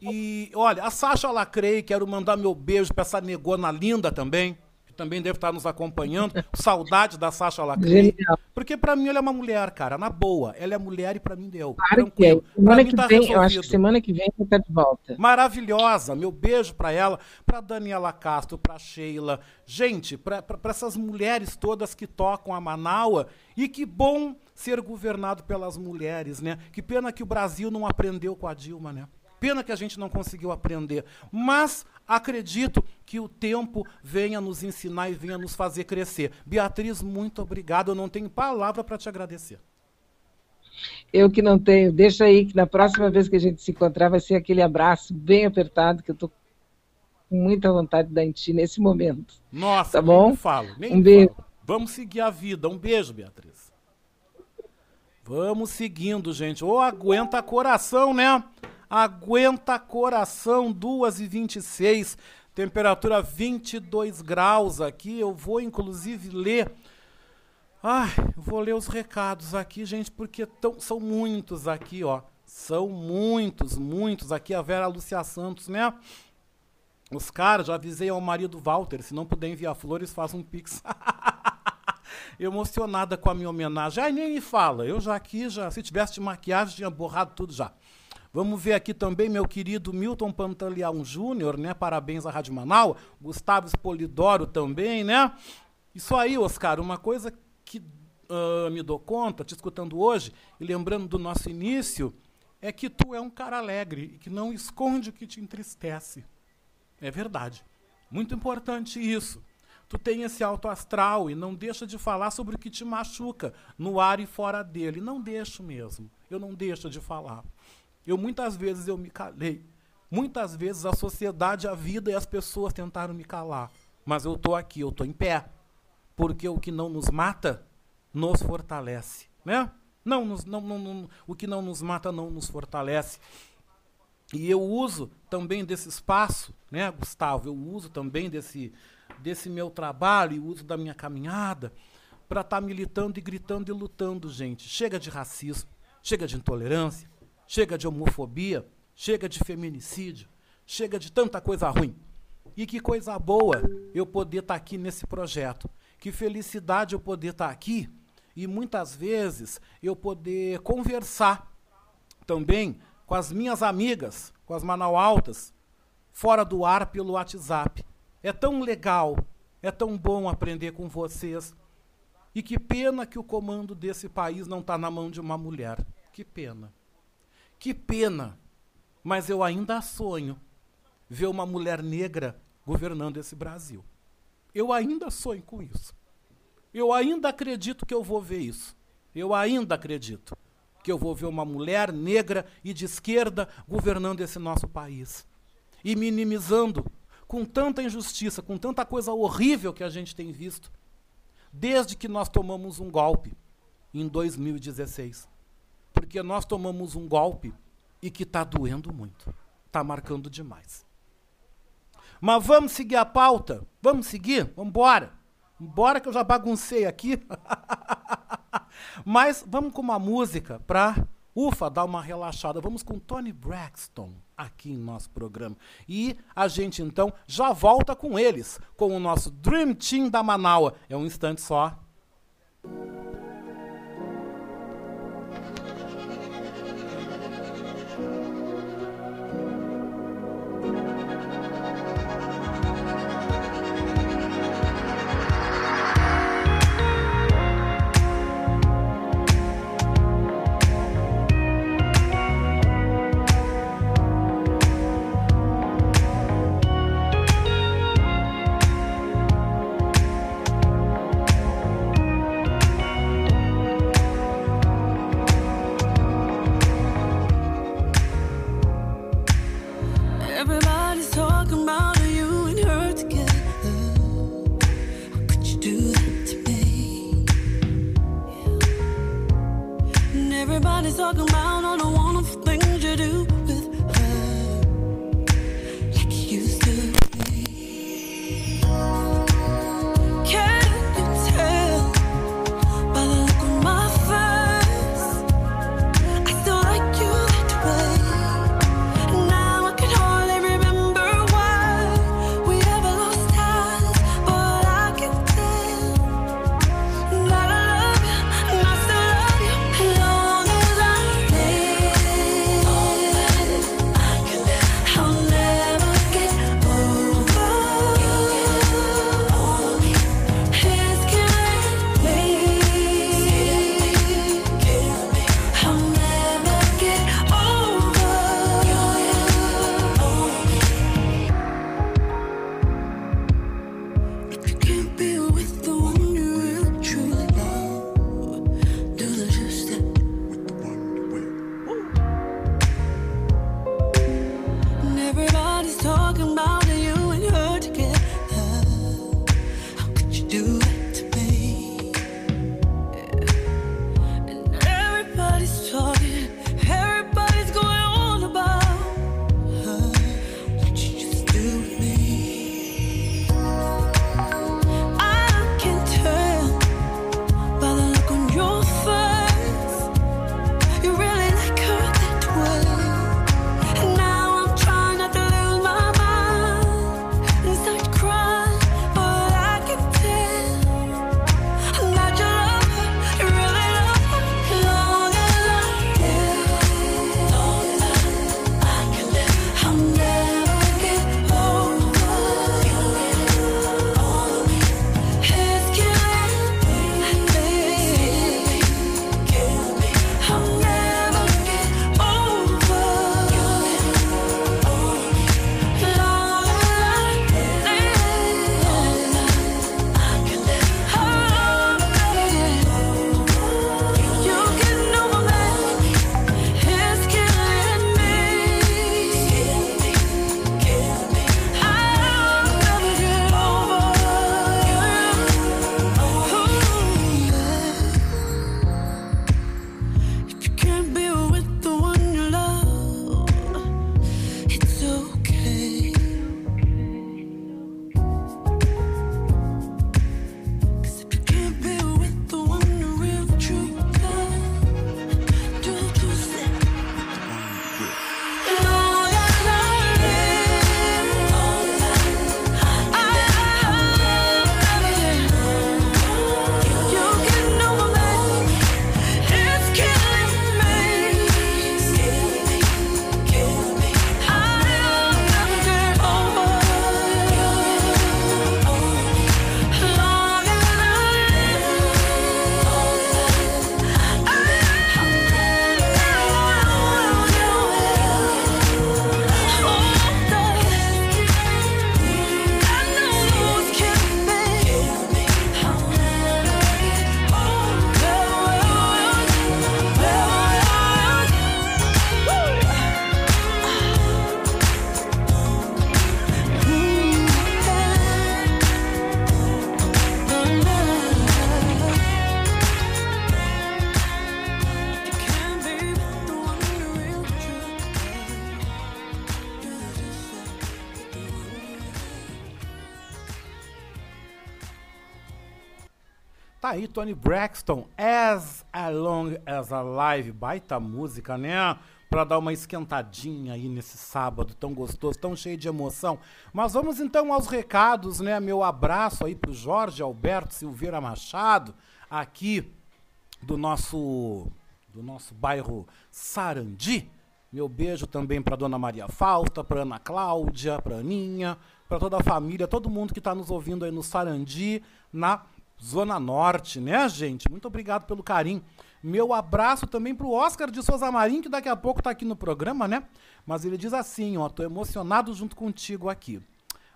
e olha, a Sasha Lacrei, quero mandar meu beijo para essa negona linda também também deve estar nos acompanhando. Saudade da Sasha Lacrei. Porque para mim ela é uma mulher, cara, na boa. Ela é mulher e para mim deu. Claro tranquilo. que é. Semana que tá vem, resolvido. eu acho que semana que vem tá de volta. Maravilhosa. Meu beijo para ela, para Daniela Castro, para Sheila. Gente, para essas mulheres todas que tocam a Manaua e que bom ser governado pelas mulheres, né? Que pena que o Brasil não aprendeu com a Dilma, né? Pena que a gente não conseguiu aprender. Mas acredito que o tempo venha nos ensinar e venha nos fazer crescer. Beatriz, muito obrigado. Eu não tenho palavra para te agradecer. Eu que não tenho. Deixa aí que na próxima vez que a gente se encontrar vai ser aquele abraço bem apertado que eu estou com muita vontade de dar em ti nesse momento. Nossa, tá bom? Nem falo, nem um beijo. Falo. Vamos seguir a vida. Um beijo, Beatriz. Vamos seguindo, gente. Ou aguenta coração, né? Aguenta coração, 2 e 26 temperatura 22 graus aqui. Eu vou inclusive ler. Ai, vou ler os recados aqui, gente, porque tão, são muitos aqui, ó. São muitos, muitos. Aqui a Vera Lúcia Santos, né? Os caras, já avisei ao marido Walter, se não puder enviar flores, faz um pix. *laughs* Emocionada com a minha homenagem. Ai, nem me fala. Eu já aqui, já, se tivesse de maquiagem, tinha borrado tudo já. Vamos ver aqui também meu querido Milton Pantaleão Júnior, né? Parabéns à Rádio Manaus. Gustavo Espolidoro também, né? Isso aí, Oscar, uma coisa que uh, me dou conta, te escutando hoje, e lembrando do nosso início, é que tu é um cara alegre e que não esconde o que te entristece. É verdade. Muito importante isso. Tu tem esse alto astral e não deixa de falar sobre o que te machuca no ar e fora dele. Não deixo mesmo. Eu não deixo de falar. Eu muitas vezes eu me calei. Muitas vezes a sociedade, a vida e as pessoas tentaram me calar. Mas eu estou aqui, eu estou em pé. Porque o que não nos mata, nos fortalece. Né? Não, nos, não, não, não, o que não nos mata não nos fortalece. E eu uso também desse espaço, né, Gustavo? Eu uso também desse, desse meu trabalho e uso da minha caminhada para estar tá militando e gritando e lutando, gente. Chega de racismo, chega de intolerância, Chega de homofobia, chega de feminicídio, chega de tanta coisa ruim. E que coisa boa eu poder estar tá aqui nesse projeto. Que felicidade eu poder estar tá aqui e muitas vezes eu poder conversar também com as minhas amigas, com as Manaualtas, fora do ar pelo WhatsApp. É tão legal, é tão bom aprender com vocês. E que pena que o comando desse país não está na mão de uma mulher. Que pena. Que pena. Mas eu ainda sonho ver uma mulher negra governando esse Brasil. Eu ainda sonho com isso. Eu ainda acredito que eu vou ver isso. Eu ainda acredito que eu vou ver uma mulher negra e de esquerda governando esse nosso país. E minimizando com tanta injustiça, com tanta coisa horrível que a gente tem visto, desde que nós tomamos um golpe em 2016. Porque nós tomamos um golpe e que está doendo muito, está marcando demais. Mas vamos seguir a pauta? Vamos seguir? Vamos embora. Bora que eu já baguncei aqui. *laughs* Mas vamos com uma música para, ufa, dar uma relaxada. Vamos com Tony Braxton aqui em nosso programa. E a gente então já volta com eles, com o nosso Dream Team da Manaua. É um instante só. Tá Tony Braxton, As Long as Alive, baita música, né? Pra dar uma esquentadinha aí nesse sábado tão gostoso, tão cheio de emoção. Mas vamos então aos recados, né? Meu abraço aí pro Jorge Alberto Silveira Machado, aqui do nosso do nosso bairro Sarandi. Meu beijo também para Dona Maria Fausta, para Ana Cláudia, para Aninha, para toda a família, todo mundo que está nos ouvindo aí no Sarandi, na Zona Norte, né, gente? Muito obrigado pelo carinho. Meu abraço também pro Oscar de Souza Marim, que daqui a pouco tá aqui no programa, né? Mas ele diz assim, ó, tô emocionado junto contigo aqui.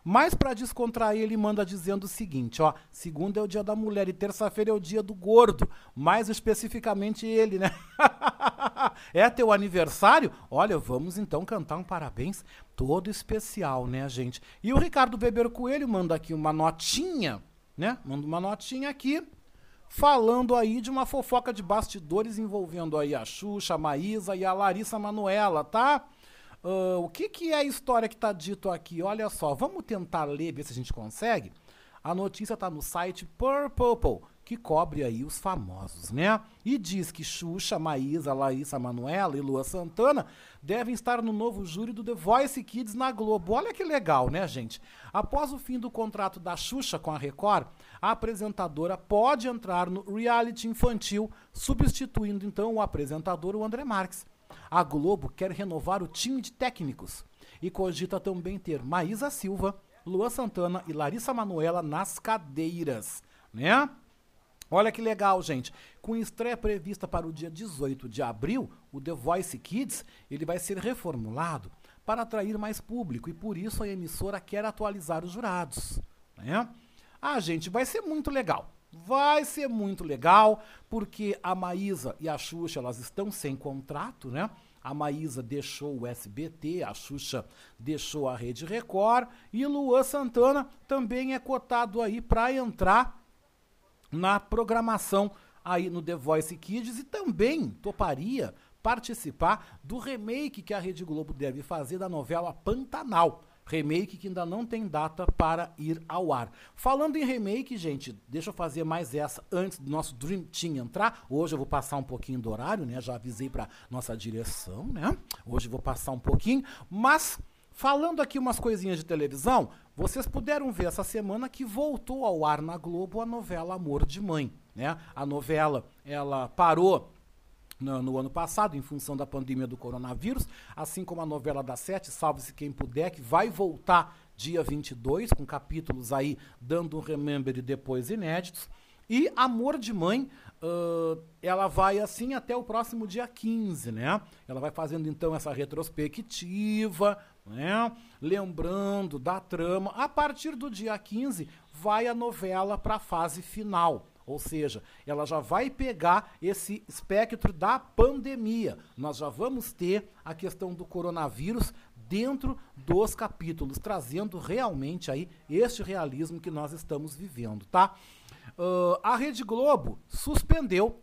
Mas para descontrair, ele manda dizendo o seguinte, ó, segunda é o dia da mulher e terça-feira é o dia do gordo, mais especificamente ele, né? *laughs* é teu aniversário? Olha, vamos então cantar um parabéns todo especial, né, gente? E o Ricardo Weber Coelho manda aqui uma notinha né? Manda uma notinha aqui falando aí de uma fofoca de bastidores envolvendo aí a Xuxa, a Maísa e a Larissa Manuela, tá? Uh, o que, que é a história que está dito aqui? Olha só, vamos tentar ler, ver se a gente consegue. A notícia está no site Purple, que cobre aí os famosos, né? E diz que Xuxa, Maísa, Laísa Manuela e Lua Santana devem estar no novo júri do The Voice Kids na Globo. Olha que legal, né, gente? Após o fim do contrato da Xuxa com a Record, a apresentadora pode entrar no reality infantil, substituindo então o apresentador o André Marques. A Globo quer renovar o time de técnicos e cogita também ter Maísa Silva, Lua Santana e Larissa Manuela nas cadeiras, né? Olha que legal, gente. Com estreia prevista para o dia 18 de abril, o The Voice Kids ele vai ser reformulado para atrair mais público e por isso a emissora quer atualizar os jurados. Né? Ah, gente, vai ser muito legal. Vai ser muito legal, porque a Maísa e a Xuxa elas estão sem contrato, né? A Maísa deixou o SBT, a Xuxa deixou a Rede Record e Luan Santana também é cotado aí para entrar na programação aí no The Voice Kids e também toparia participar do remake que a Rede Globo deve fazer da novela Pantanal. Remake que ainda não tem data para ir ao ar. Falando em remake, gente, deixa eu fazer mais essa antes do nosso Dream Team entrar. Hoje eu vou passar um pouquinho do horário, né? Já avisei para nossa direção, né? Hoje eu vou passar um pouquinho, mas falando aqui umas coisinhas de televisão, vocês puderam ver essa semana que voltou ao ar na Globo a novela Amor de Mãe, né? A novela, ela parou no, no, ano passado, em função da pandemia do coronavírus, assim como a novela da Sete, Salve-se Quem Puder, que vai voltar dia 22, com capítulos aí dando um remember e depois inéditos. E Amor de Mãe, uh, ela vai assim até o próximo dia 15, né? Ela vai fazendo então essa retrospectiva, né? Lembrando da trama. A partir do dia 15, vai a novela para a fase final. Ou seja, ela já vai pegar esse espectro da pandemia. Nós já vamos ter a questão do coronavírus dentro dos capítulos, trazendo realmente aí este realismo que nós estamos vivendo, tá? Uh, a Rede Globo suspendeu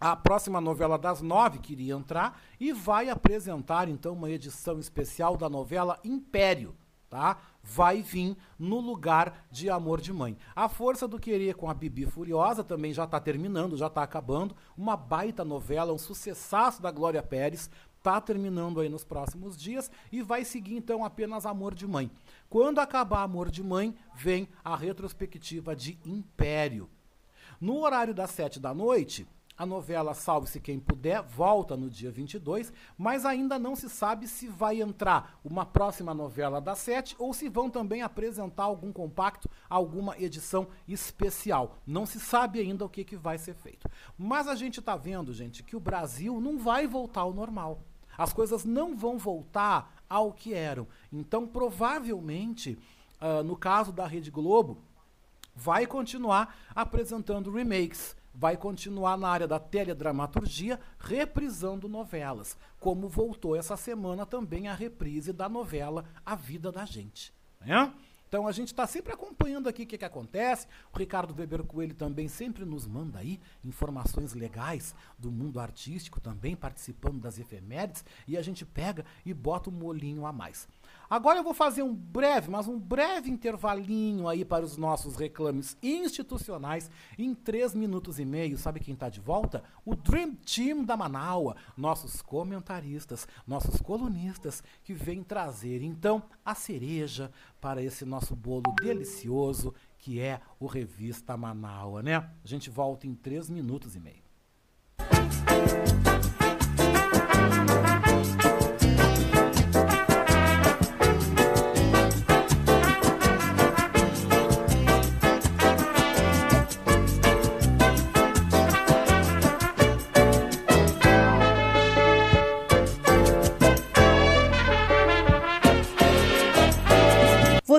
a próxima novela das nove que iria entrar e vai apresentar então uma edição especial da novela Império, tá? Vai vir no lugar de Amor de Mãe. A Força do Querer com a Bibi Furiosa também já está terminando, já está acabando. Uma baita novela, um sucessaço da Glória Pérez, tá terminando aí nos próximos dias e vai seguir então apenas Amor de Mãe. Quando acabar Amor de Mãe, vem a retrospectiva de Império. No horário das sete da noite, a novela Salve-se Quem Puder volta no dia 22, mas ainda não se sabe se vai entrar uma próxima novela da Sete ou se vão também apresentar algum compacto, alguma edição especial. Não se sabe ainda o que, que vai ser feito. Mas a gente está vendo, gente, que o Brasil não vai voltar ao normal. As coisas não vão voltar ao que eram. Então, provavelmente, uh, no caso da Rede Globo, vai continuar apresentando remakes vai continuar na área da teledramaturgia, reprisando novelas, como voltou essa semana também a reprise da novela A Vida da Gente. Né? Então a gente está sempre acompanhando aqui o que, que acontece. O Ricardo Weber Coelho também sempre nos manda aí informações legais do mundo artístico, também participando das efemérides, e a gente pega e bota um molinho a mais. Agora eu vou fazer um breve, mas um breve intervalinho aí para os nossos reclames institucionais. Em três minutos e meio, sabe quem está de volta? O Dream Team da Manaua, nossos comentaristas, nossos colunistas que vêm trazer então a cereja para esse nosso bolo delicioso que é o Revista Manaua, né? A gente volta em três minutos e meio.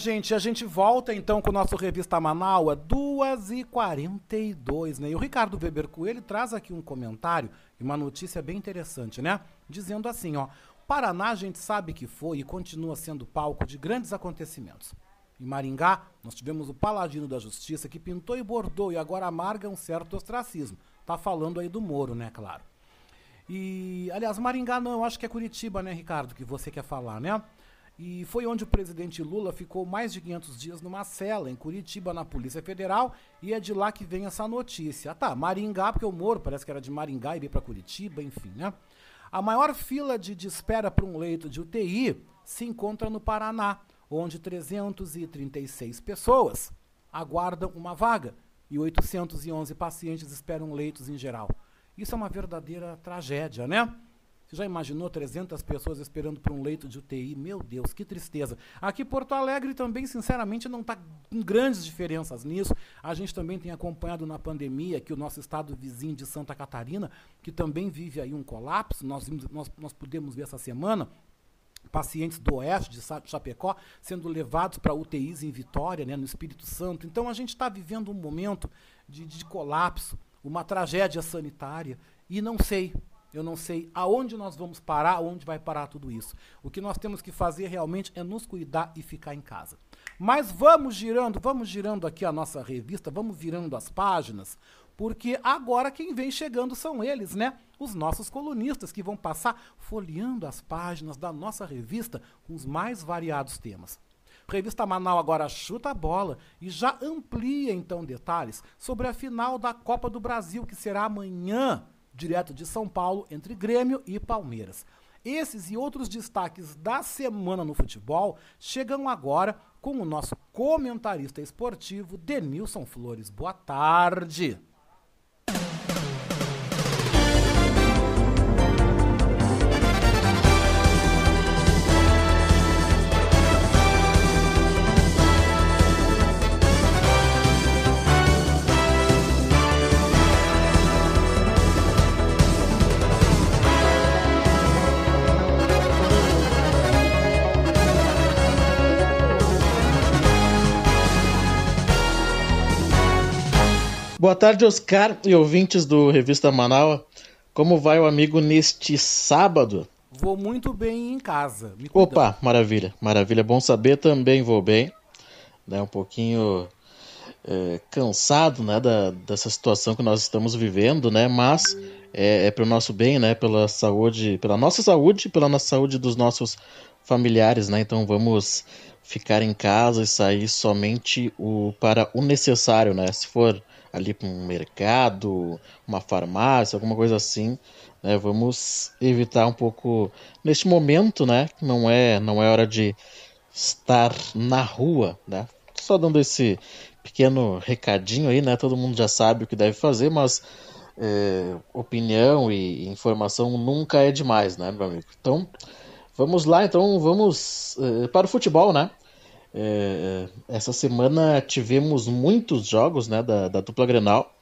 Gente, a gente volta então com o nosso Revista Manaua, 2h42, né? E o Ricardo Weber Coelho traz aqui um comentário e uma notícia bem interessante, né? Dizendo assim, ó, Paraná a gente sabe que foi e continua sendo palco de grandes acontecimentos. Em Maringá, nós tivemos o Paladino da Justiça que pintou e bordou e agora amarga um certo ostracismo. Tá falando aí do Moro, né, claro. E, aliás, Maringá não, eu acho que é Curitiba, né, Ricardo, que você quer falar, né? E foi onde o presidente Lula ficou mais de 500 dias numa cela, em Curitiba, na Polícia Federal, e é de lá que vem essa notícia. Ah, tá, Maringá, porque o Moro parece que era de Maringá e veio para Curitiba, enfim, né? A maior fila de, de espera para um leito de UTI se encontra no Paraná, onde 336 pessoas aguardam uma vaga e 811 pacientes esperam leitos em geral. Isso é uma verdadeira tragédia, né? Você já imaginou 300 pessoas esperando por um leito de UTI? Meu Deus, que tristeza. Aqui Porto Alegre também, sinceramente, não está com grandes diferenças nisso. A gente também tem acompanhado na pandemia que o nosso estado vizinho de Santa Catarina, que também vive aí um colapso, nós, nós, nós podemos ver essa semana, pacientes do oeste de Chapecó sendo levados para UTIs em Vitória, né, no Espírito Santo. Então a gente está vivendo um momento de, de colapso, uma tragédia sanitária e não sei, eu não sei aonde nós vamos parar, aonde vai parar tudo isso. O que nós temos que fazer realmente é nos cuidar e ficar em casa. Mas vamos girando, vamos girando aqui a nossa revista, vamos virando as páginas, porque agora quem vem chegando são eles, né? Os nossos colunistas que vão passar folheando as páginas da nossa revista com os mais variados temas. Revista Manaus agora chuta a bola e já amplia então detalhes sobre a final da Copa do Brasil que será amanhã direto de São Paulo, entre Grêmio e Palmeiras. Esses e outros destaques da semana no futebol chegam agora com o nosso comentarista esportivo, Denilson Flores. Boa tarde. Boa tarde, Oscar e ouvintes do Revista Manaus. Como vai o amigo neste sábado? Vou muito bem em casa. Opa, maravilha, maravilha. Bom saber, também vou bem. Né, um pouquinho é, cansado né, da, dessa situação que nós estamos vivendo, né? Mas é, é para o nosso bem, né? Pela saúde, pela nossa saúde, pela nossa saúde dos nossos familiares, né? Então vamos ficar em casa e sair somente o para o necessário, né? Se for ali para um mercado, uma farmácia, alguma coisa assim, né? Vamos evitar um pouco neste momento, né? Não é, não é hora de estar na rua, né? Só dando esse pequeno recadinho aí, né? Todo mundo já sabe o que deve fazer, mas é, opinião e informação nunca é demais, né, meu amigo? Então, vamos lá, então vamos é, para o futebol, né? É, essa semana tivemos muitos jogos né, da, da dupla Grenal.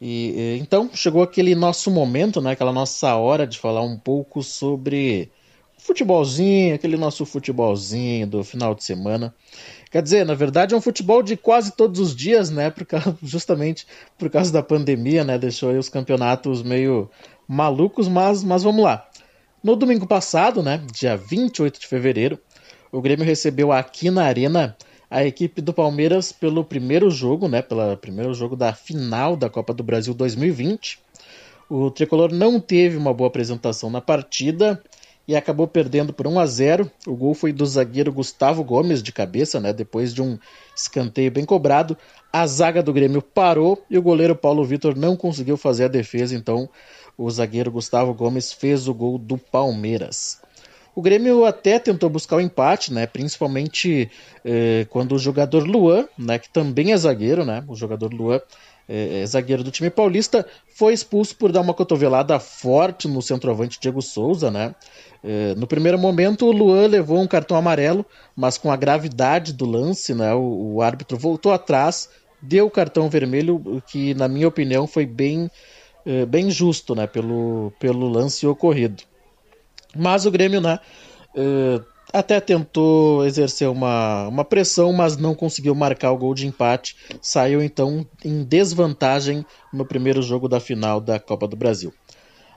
E, então chegou aquele nosso momento, né, aquela nossa hora de falar um pouco sobre futebolzinho, aquele nosso futebolzinho do final de semana. Quer dizer, na verdade é um futebol de quase todos os dias, né? Por causa, *laughs* justamente por causa da pandemia, né? Deixou os campeonatos meio malucos, mas, mas vamos lá. No domingo passado, né? Dia 28 de fevereiro, o Grêmio recebeu aqui na Arena a equipe do Palmeiras pelo primeiro jogo, né, pelo primeiro jogo da final da Copa do Brasil 2020. O tricolor não teve uma boa apresentação na partida e acabou perdendo por 1 a 0. O gol foi do zagueiro Gustavo Gomes de cabeça, né, depois de um escanteio bem cobrado. A zaga do Grêmio parou e o goleiro Paulo Vitor não conseguiu fazer a defesa, então o zagueiro Gustavo Gomes fez o gol do Palmeiras. O Grêmio até tentou buscar o empate, né? Principalmente eh, quando o jogador Luan, né? Que também é zagueiro, né? O jogador Luan é, é zagueiro do time paulista, foi expulso por dar uma cotovelada forte no centroavante Diego Souza, né? É, no primeiro momento, o Luan levou um cartão amarelo, mas com a gravidade do lance, né? O, o árbitro voltou atrás, deu o cartão vermelho, que na minha opinião foi bem, é, bem justo, né? Pelo, pelo lance ocorrido. Mas o Grêmio, né, uh, até tentou exercer uma, uma pressão, mas não conseguiu marcar o gol de empate. Saiu então em desvantagem no primeiro jogo da final da Copa do Brasil.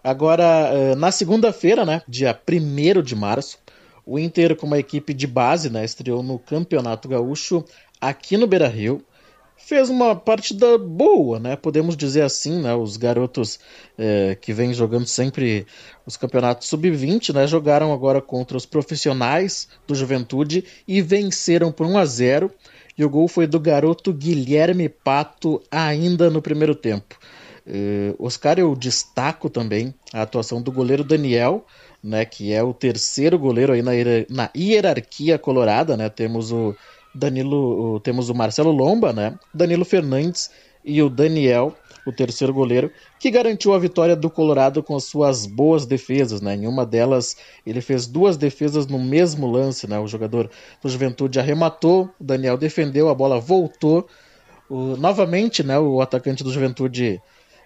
Agora, uh, na segunda-feira, né, dia 1 de março, o Inter, com uma equipe de base, né, estreou no Campeonato Gaúcho aqui no Beira Rio fez uma partida boa, né? Podemos dizer assim, né? Os garotos é, que vêm jogando sempre os campeonatos sub-20, né? Jogaram agora contra os profissionais do Juventude e venceram por 1 a 0. E o gol foi do garoto Guilherme Pato ainda no primeiro tempo. Uh, Oscar, eu destaco também a atuação do goleiro Daniel, né, que é o terceiro goleiro aí na, na hierarquia colorada, né? Temos o Danilo, temos o Marcelo Lomba, né? Danilo Fernandes e o Daniel, o terceiro goleiro, que garantiu a vitória do Colorado com as suas boas defesas, né? Em uma delas, ele fez duas defesas no mesmo lance, né? O jogador do Juventude arrematou, o Daniel defendeu, a bola voltou. O, novamente, né, o atacante do Juventude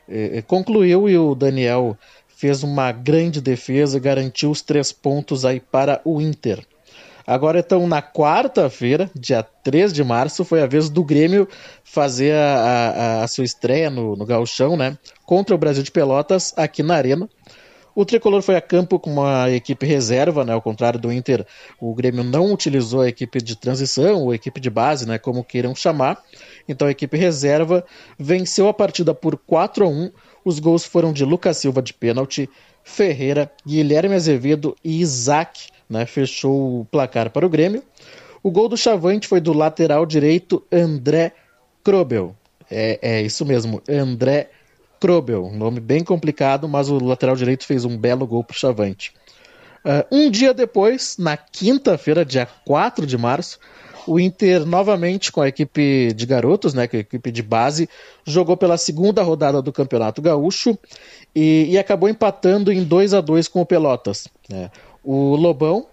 eh, eh concluiu e o Daniel fez uma grande defesa e garantiu os três pontos aí para o Inter. Agora, então, na quarta-feira, dia 3 de março, foi a vez do Grêmio fazer a, a, a sua estreia no, no Gauchão, né? Contra o Brasil de Pelotas, aqui na Arena. O tricolor foi a campo com uma equipe reserva, né? Ao contrário do Inter, o Grêmio não utilizou a equipe de transição ou equipe de base, né? Como queiram chamar. Então a equipe reserva venceu a partida por 4 a 1. Os gols foram de Lucas Silva de pênalti, Ferreira, Guilherme Azevedo e Isaac né, fechou o placar para o Grêmio. O gol do Chavante foi do lateral direito André Krobel. É, é isso mesmo, André Krobel. Um nome bem complicado, mas o lateral direito fez um belo gol para o Chavante. Uh, um dia depois, na quinta-feira, dia 4 de março, o Inter, novamente com a equipe de garotos, né, com a equipe de base, jogou pela segunda rodada do Campeonato Gaúcho e, e acabou empatando em 2 a 2 com o Pelotas. Né. O Lobão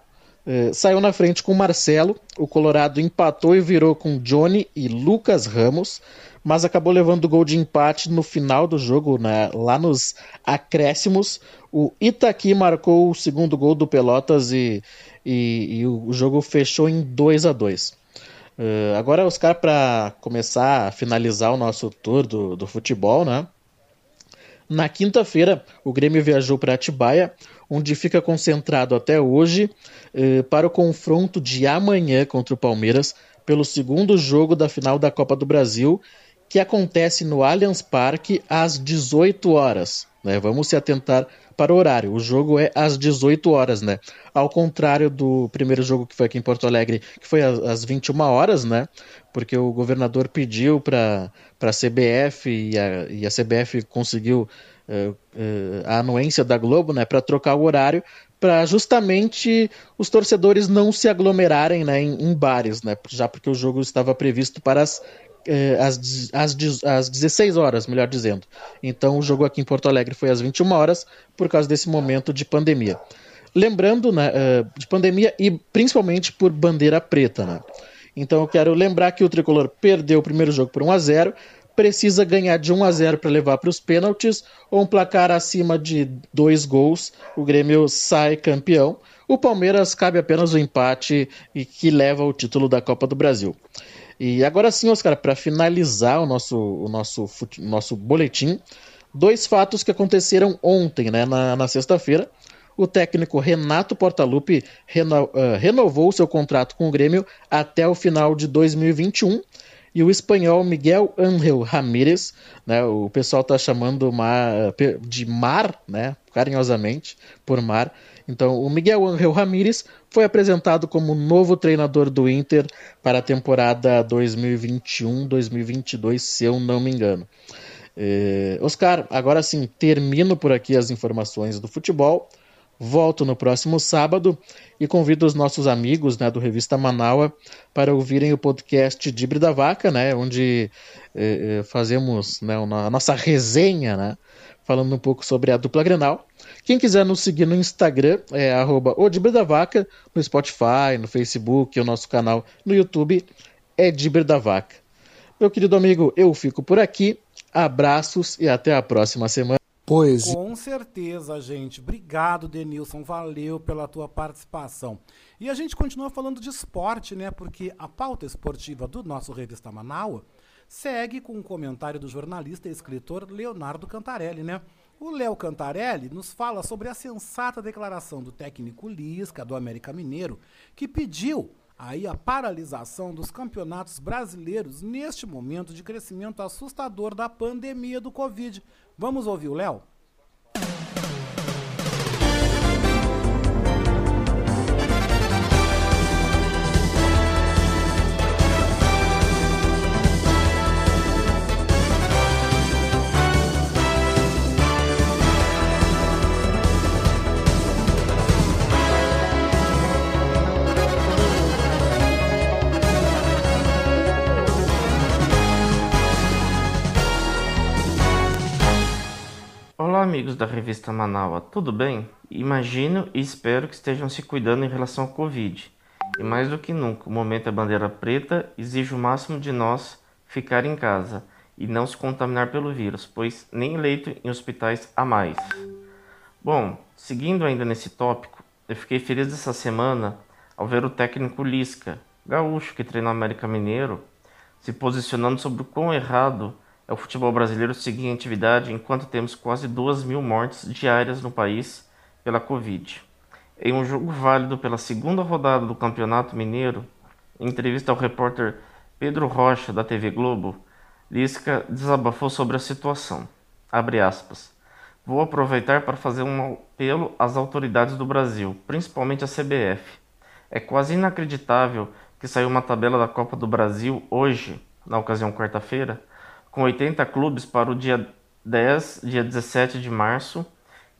eh, saiu na frente com Marcelo, o Colorado empatou e virou com Johnny e Lucas Ramos, mas acabou levando o gol de empate no final do jogo, né, lá nos acréscimos. O Itaqui marcou o segundo gol do Pelotas e, e, e o jogo fechou em 2 a 2 uh, eh, Agora, os caras, para começar a finalizar o nosso tour do, do futebol, né? Na quinta-feira, o Grêmio viajou para Atibaia, onde fica concentrado até hoje eh, para o confronto de amanhã contra o Palmeiras pelo segundo jogo da final da Copa do Brasil, que acontece no Allianz Parque às 18 horas. Né? Vamos se atentar para o horário. O jogo é às 18 horas, né? Ao contrário do primeiro jogo que foi aqui em Porto Alegre, que foi às 21 horas, né? Porque o governador pediu para a CBF e a, e a CBF conseguiu a anuência da Globo, né? Para trocar o horário para justamente os torcedores não se aglomerarem né, em, em, bares, né? Já porque o jogo estava previsto para as eh, às, às, às 16 horas, melhor dizendo. Então o jogo aqui em Porto Alegre foi às 21 horas por causa desse momento de pandemia. Lembrando, né, eh, de pandemia e principalmente por bandeira preta, né? Então eu quero lembrar que o Tricolor perdeu o primeiro jogo por 1 a 0, precisa ganhar de 1 a 0 para levar para os pênaltis ou um placar acima de dois gols, o Grêmio sai campeão. O Palmeiras cabe apenas o empate e que leva o título da Copa do Brasil. E agora sim, Oscar, para finalizar o nosso, o nosso, nosso boletim, dois fatos que aconteceram ontem, né, na, na sexta-feira. O técnico Renato Portaluppi reno, uh, renovou seu contrato com o Grêmio até o final de 2021 e o espanhol Miguel Ángel Ramírez, né, o pessoal está chamando de Mar, né, carinhosamente, por Mar, então, o Miguel Angel Ramírez foi apresentado como novo treinador do Inter para a temporada 2021-2022, se eu não me engano. É, Oscar, agora sim, termino por aqui as informações do futebol. Volto no próximo sábado e convido os nossos amigos né, do Revista Manaua para ouvirem o podcast Dibre da Vaca, né, onde é, fazemos né, a nossa resenha, né, falando um pouco sobre a dupla Grenal. Quem quiser nos seguir no Instagram é arroba da Vaca, no Spotify, no Facebook, o nosso canal no YouTube é Dibre da Vaca. Meu querido amigo, eu fico por aqui. Abraços e até a próxima semana. Pois. Com certeza, gente. Obrigado, Denilson. Valeu pela tua participação. E a gente continua falando de esporte, né? Porque a pauta esportiva do nosso Revista Manaus segue com um comentário do jornalista e escritor Leonardo Cantarelli, né? O Léo Cantarelli nos fala sobre a sensata declaração do técnico Lisca, do América Mineiro, que pediu aí a paralisação dos campeonatos brasileiros neste momento de crescimento assustador da pandemia do Covid. Vamos ouvir o Léo? Amigos da revista Manaua, tudo bem? Imagino e espero que estejam se cuidando em relação ao Covid. E mais do que nunca, o momento é bandeira preta exige o máximo de nós ficar em casa e não se contaminar pelo vírus, pois nem leito em hospitais há mais. Bom, seguindo ainda nesse tópico, eu fiquei feliz essa semana ao ver o técnico Lisca, gaúcho que treina o América Mineiro, se posicionando sobre o quão errado é o futebol brasileiro seguir em atividade enquanto temos quase duas mil mortes diárias no país pela Covid. Em um jogo válido pela segunda rodada do Campeonato Mineiro, em entrevista ao repórter Pedro Rocha, da TV Globo, Lisca desabafou sobre a situação. Vou aproveitar para fazer um apelo às autoridades do Brasil, principalmente a CBF. É quase inacreditável que saiu uma tabela da Copa do Brasil hoje, na ocasião quarta-feira, com 80 clubes para o dia 10, dia 17 de março,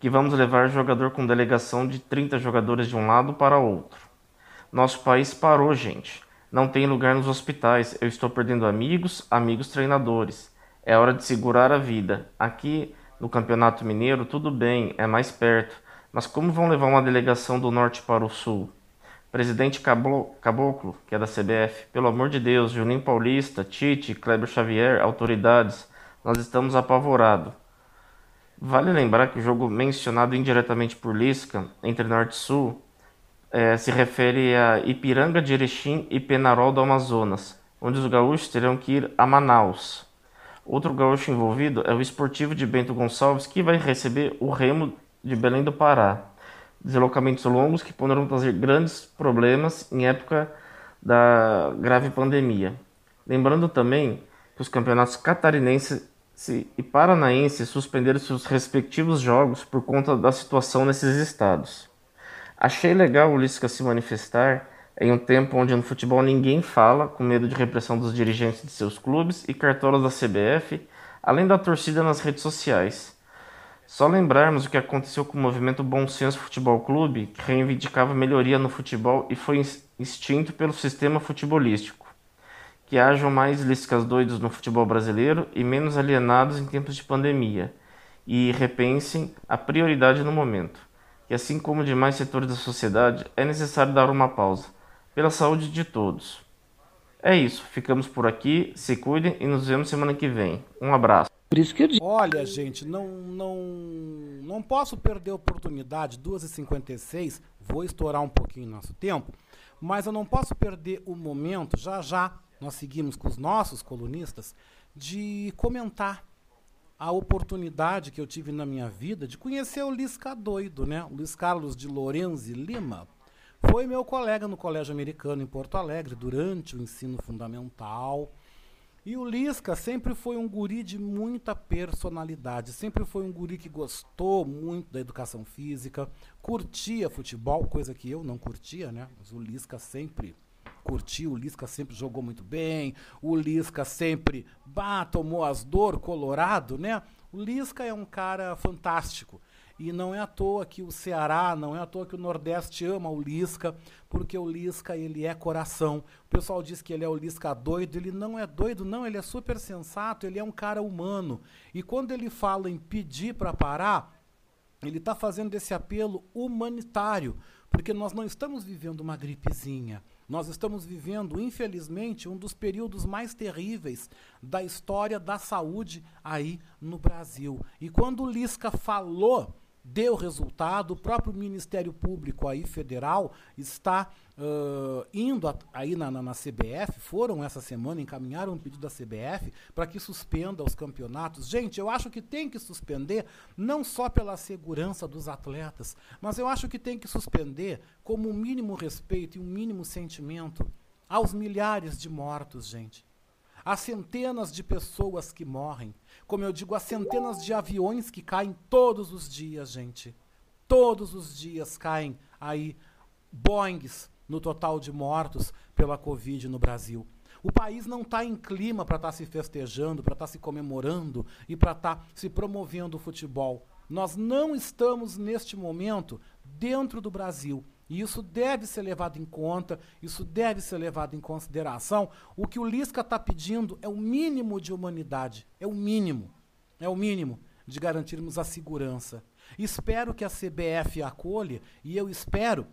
que vamos levar jogador com delegação de 30 jogadores de um lado para outro. Nosso país parou, gente. Não tem lugar nos hospitais. Eu estou perdendo amigos, amigos treinadores. É hora de segurar a vida. Aqui no Campeonato Mineiro, tudo bem, é mais perto. Mas como vão levar uma delegação do norte para o sul? Presidente Caboclo, que é da CBF, pelo amor de Deus, Juninho Paulista, Tite, Kleber Xavier, autoridades, nós estamos apavorados. Vale lembrar que o jogo mencionado indiretamente por Lisca, entre Norte e Sul, é, se refere a Ipiranga de Erechim e Penarol do Amazonas, onde os gaúchos terão que ir a Manaus. Outro gaúcho envolvido é o esportivo de Bento Gonçalves, que vai receber o Remo de Belém do Pará deslocamentos longos que poderão trazer grandes problemas em época da grave pandemia. Lembrando também que os campeonatos catarinense e paranaense suspenderam seus respectivos jogos por conta da situação nesses estados. Achei legal o Lisca se manifestar em um tempo onde no futebol ninguém fala, com medo de repressão dos dirigentes de seus clubes e cartolas da CBF, além da torcida nas redes sociais. Só lembrarmos o que aconteceu com o movimento Bom Senso Futebol Clube, que reivindicava melhoria no futebol e foi extinto pelo sistema futebolístico. Que hajam mais liscas doidos no futebol brasileiro e menos alienados em tempos de pandemia, e repensem a prioridade no momento. Que assim como demais setores da sociedade, é necessário dar uma pausa, pela saúde de todos. É isso, ficamos por aqui, se cuidem e nos vemos semana que vem. Um abraço. Por isso que eu digo. Olha, gente, não, não, não posso perder a oportunidade, 2h56, vou estourar um pouquinho nosso tempo, mas eu não posso perder o momento, já já nós seguimos com os nossos colunistas, de comentar a oportunidade que eu tive na minha vida de conhecer o Lisca doido, né? O Luiz Carlos de Lorenzi Lima. Foi meu colega no Colégio Americano em Porto Alegre durante o ensino fundamental. E o Lisca sempre foi um guri de muita personalidade, sempre foi um guri que gostou muito da educação física, curtia futebol, coisa que eu não curtia, né? Mas o Lisca sempre curtiu, o Lisca sempre jogou muito bem, o Lisca sempre bah, tomou as dor colorado, né? O Lisca é um cara fantástico. E não é à toa que o Ceará, não é à toa que o Nordeste ama o Lisca, porque o Lisca ele é coração. O pessoal diz que ele é o Lisca doido, ele não é doido, não, ele é super sensato, ele é um cara humano. E quando ele fala em pedir para parar, ele está fazendo esse apelo humanitário, porque nós não estamos vivendo uma gripezinha. Nós estamos vivendo, infelizmente, um dos períodos mais terríveis da história da saúde aí no Brasil. E quando o Lisca falou deu resultado. O próprio Ministério Público aí federal está uh, indo a, aí na, na, na, CBF, foram essa semana, encaminharam um pedido da CBF para que suspenda os campeonatos. Gente, eu acho que tem que suspender não só pela segurança dos atletas, mas eu acho que tem que suspender como um mínimo respeito e um mínimo sentimento aos milhares de mortos, gente. Há centenas de pessoas que morrem. Como eu digo, há centenas de aviões que caem todos os dias, gente. Todos os dias caem aí Boeings no total de mortos pela Covid no Brasil. O país não está em clima para estar tá se festejando, para estar tá se comemorando e para estar tá se promovendo o futebol. Nós não estamos, neste momento, dentro do Brasil. E isso deve ser levado em conta, isso deve ser levado em consideração. O que o Lisca está pedindo é o mínimo de humanidade, é o mínimo, é o mínimo. de garantirmos a segurança. Espero que a CBF acolha e eu espero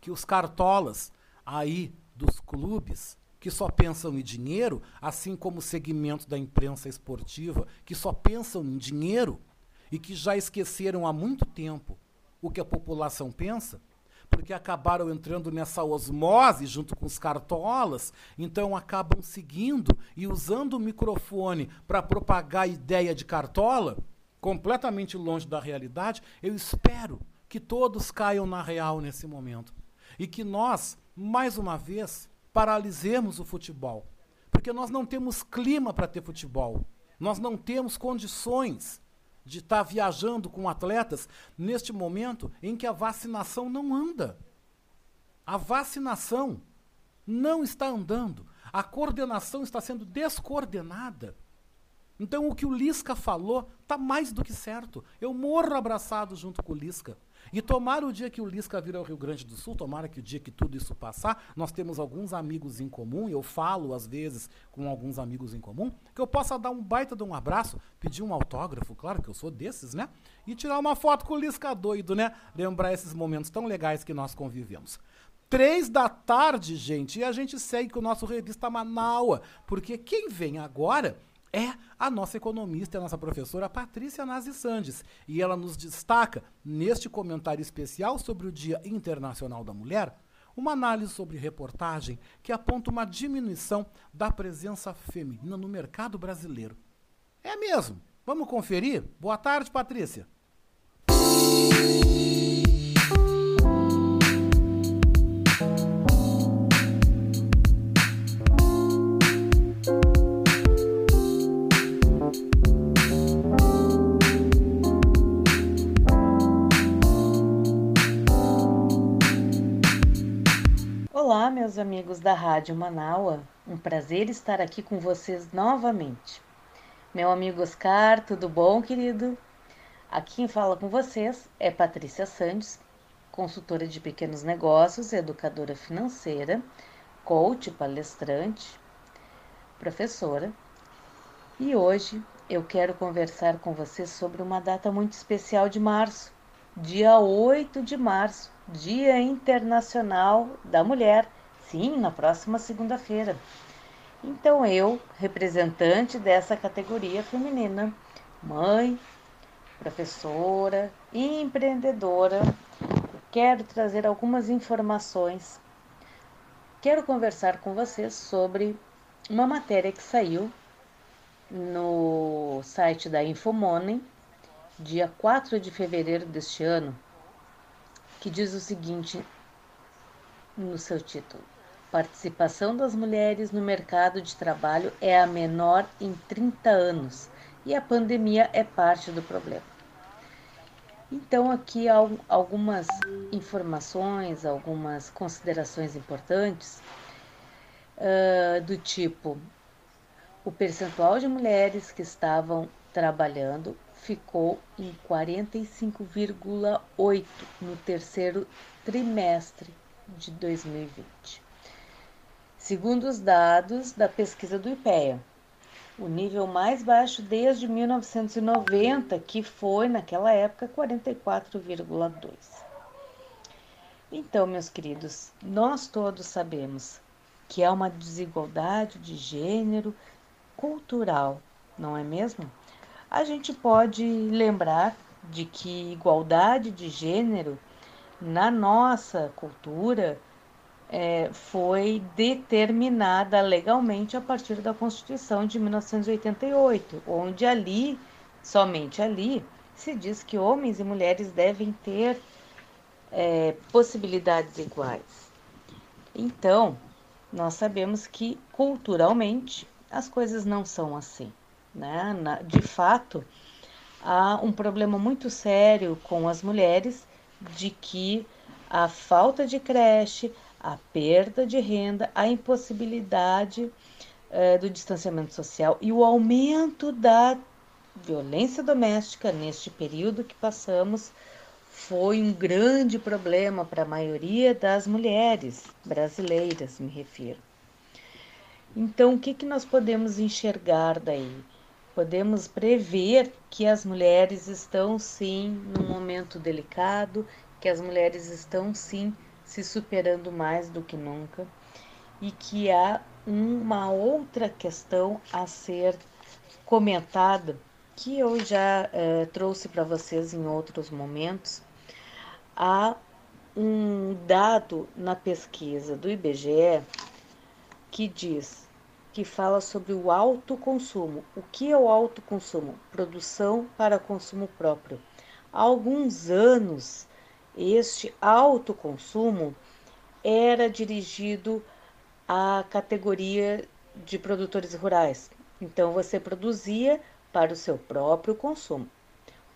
que os cartolas aí dos clubes que só pensam em dinheiro, assim como segmentos da imprensa esportiva que só pensam em dinheiro e que já esqueceram há muito tempo o que a população pensa, porque acabaram entrando nessa osmose junto com os cartolas, então acabam seguindo e usando o microfone para propagar a ideia de cartola, completamente longe da realidade. Eu espero que todos caiam na real nesse momento e que nós, mais uma vez, paralisemos o futebol, porque nós não temos clima para ter futebol. Nós não temos condições de estar tá viajando com atletas neste momento em que a vacinação não anda. A vacinação não está andando. A coordenação está sendo descoordenada. Então o que o Lisca falou está mais do que certo. Eu morro abraçado junto com o Lisca. E tomara o dia que o Lisca vir ao Rio Grande do Sul, tomara que o dia que tudo isso passar, nós temos alguns amigos em comum, e eu falo às vezes com alguns amigos em comum, que eu possa dar um baita de um abraço, pedir um autógrafo, claro que eu sou desses, né? E tirar uma foto com o Lisca doido, né? Lembrar esses momentos tão legais que nós convivemos. Três da tarde, gente, e a gente segue com o nosso revista Manaua, porque quem vem agora é a nossa economista, a nossa professora Patrícia Nazi Sandes. E ela nos destaca, neste comentário especial sobre o Dia Internacional da Mulher, uma análise sobre reportagem que aponta uma diminuição da presença feminina no mercado brasileiro. É mesmo. Vamos conferir? Boa tarde, Patrícia. Amigos da Rádio Manaua. Um prazer estar aqui com vocês novamente. Meu amigo Oscar, tudo bom, querido? Aqui quem fala com vocês é Patrícia Santos, consultora de pequenos negócios, educadora financeira, coach, palestrante, professora. E hoje eu quero conversar com vocês sobre uma data muito especial de março, dia 8 de março, Dia Internacional da Mulher. Sim, na próxima segunda-feira. Então eu, representante dessa categoria feminina, mãe, professora e empreendedora, quero trazer algumas informações. Quero conversar com vocês sobre uma matéria que saiu no site da Infomoney, dia 4 de fevereiro deste ano, que diz o seguinte no seu título: Participação das mulheres no mercado de trabalho é a menor em 30 anos e a pandemia é parte do problema. Então, aqui algumas informações, algumas considerações importantes, uh, do tipo: o percentual de mulheres que estavam trabalhando ficou em 45,8 no terceiro trimestre de 2020. Segundo os dados da pesquisa do IPEA, o nível mais baixo desde 1990, que foi naquela época 44,2. Então, meus queridos, nós todos sabemos que há uma desigualdade de gênero cultural, não é mesmo? a gente pode lembrar de que igualdade de gênero na nossa cultura é, foi determinada legalmente a partir da Constituição de 1988, onde ali, somente ali, se diz que homens e mulheres devem ter é, possibilidades iguais. Então, nós sabemos que culturalmente as coisas não são assim. Né? Na, de fato, há um problema muito sério com as mulheres de que a falta de creche, a perda de renda, a impossibilidade eh, do distanciamento social e o aumento da violência doméstica neste período que passamos foi um grande problema para a maioria das mulheres brasileiras, me refiro. Então, o que, que nós podemos enxergar daí? podemos prever que as mulheres estão sim num momento delicado, que as mulheres estão sim se superando mais do que nunca e que há uma outra questão a ser comentada que eu já eh, trouxe para vocês em outros momentos. Há um dado na pesquisa do IBGE que diz que fala sobre o autoconsumo. O que é o autoconsumo? Produção para consumo próprio. Há alguns anos, este autoconsumo era dirigido à categoria de produtores rurais. Então você produzia para o seu próprio consumo.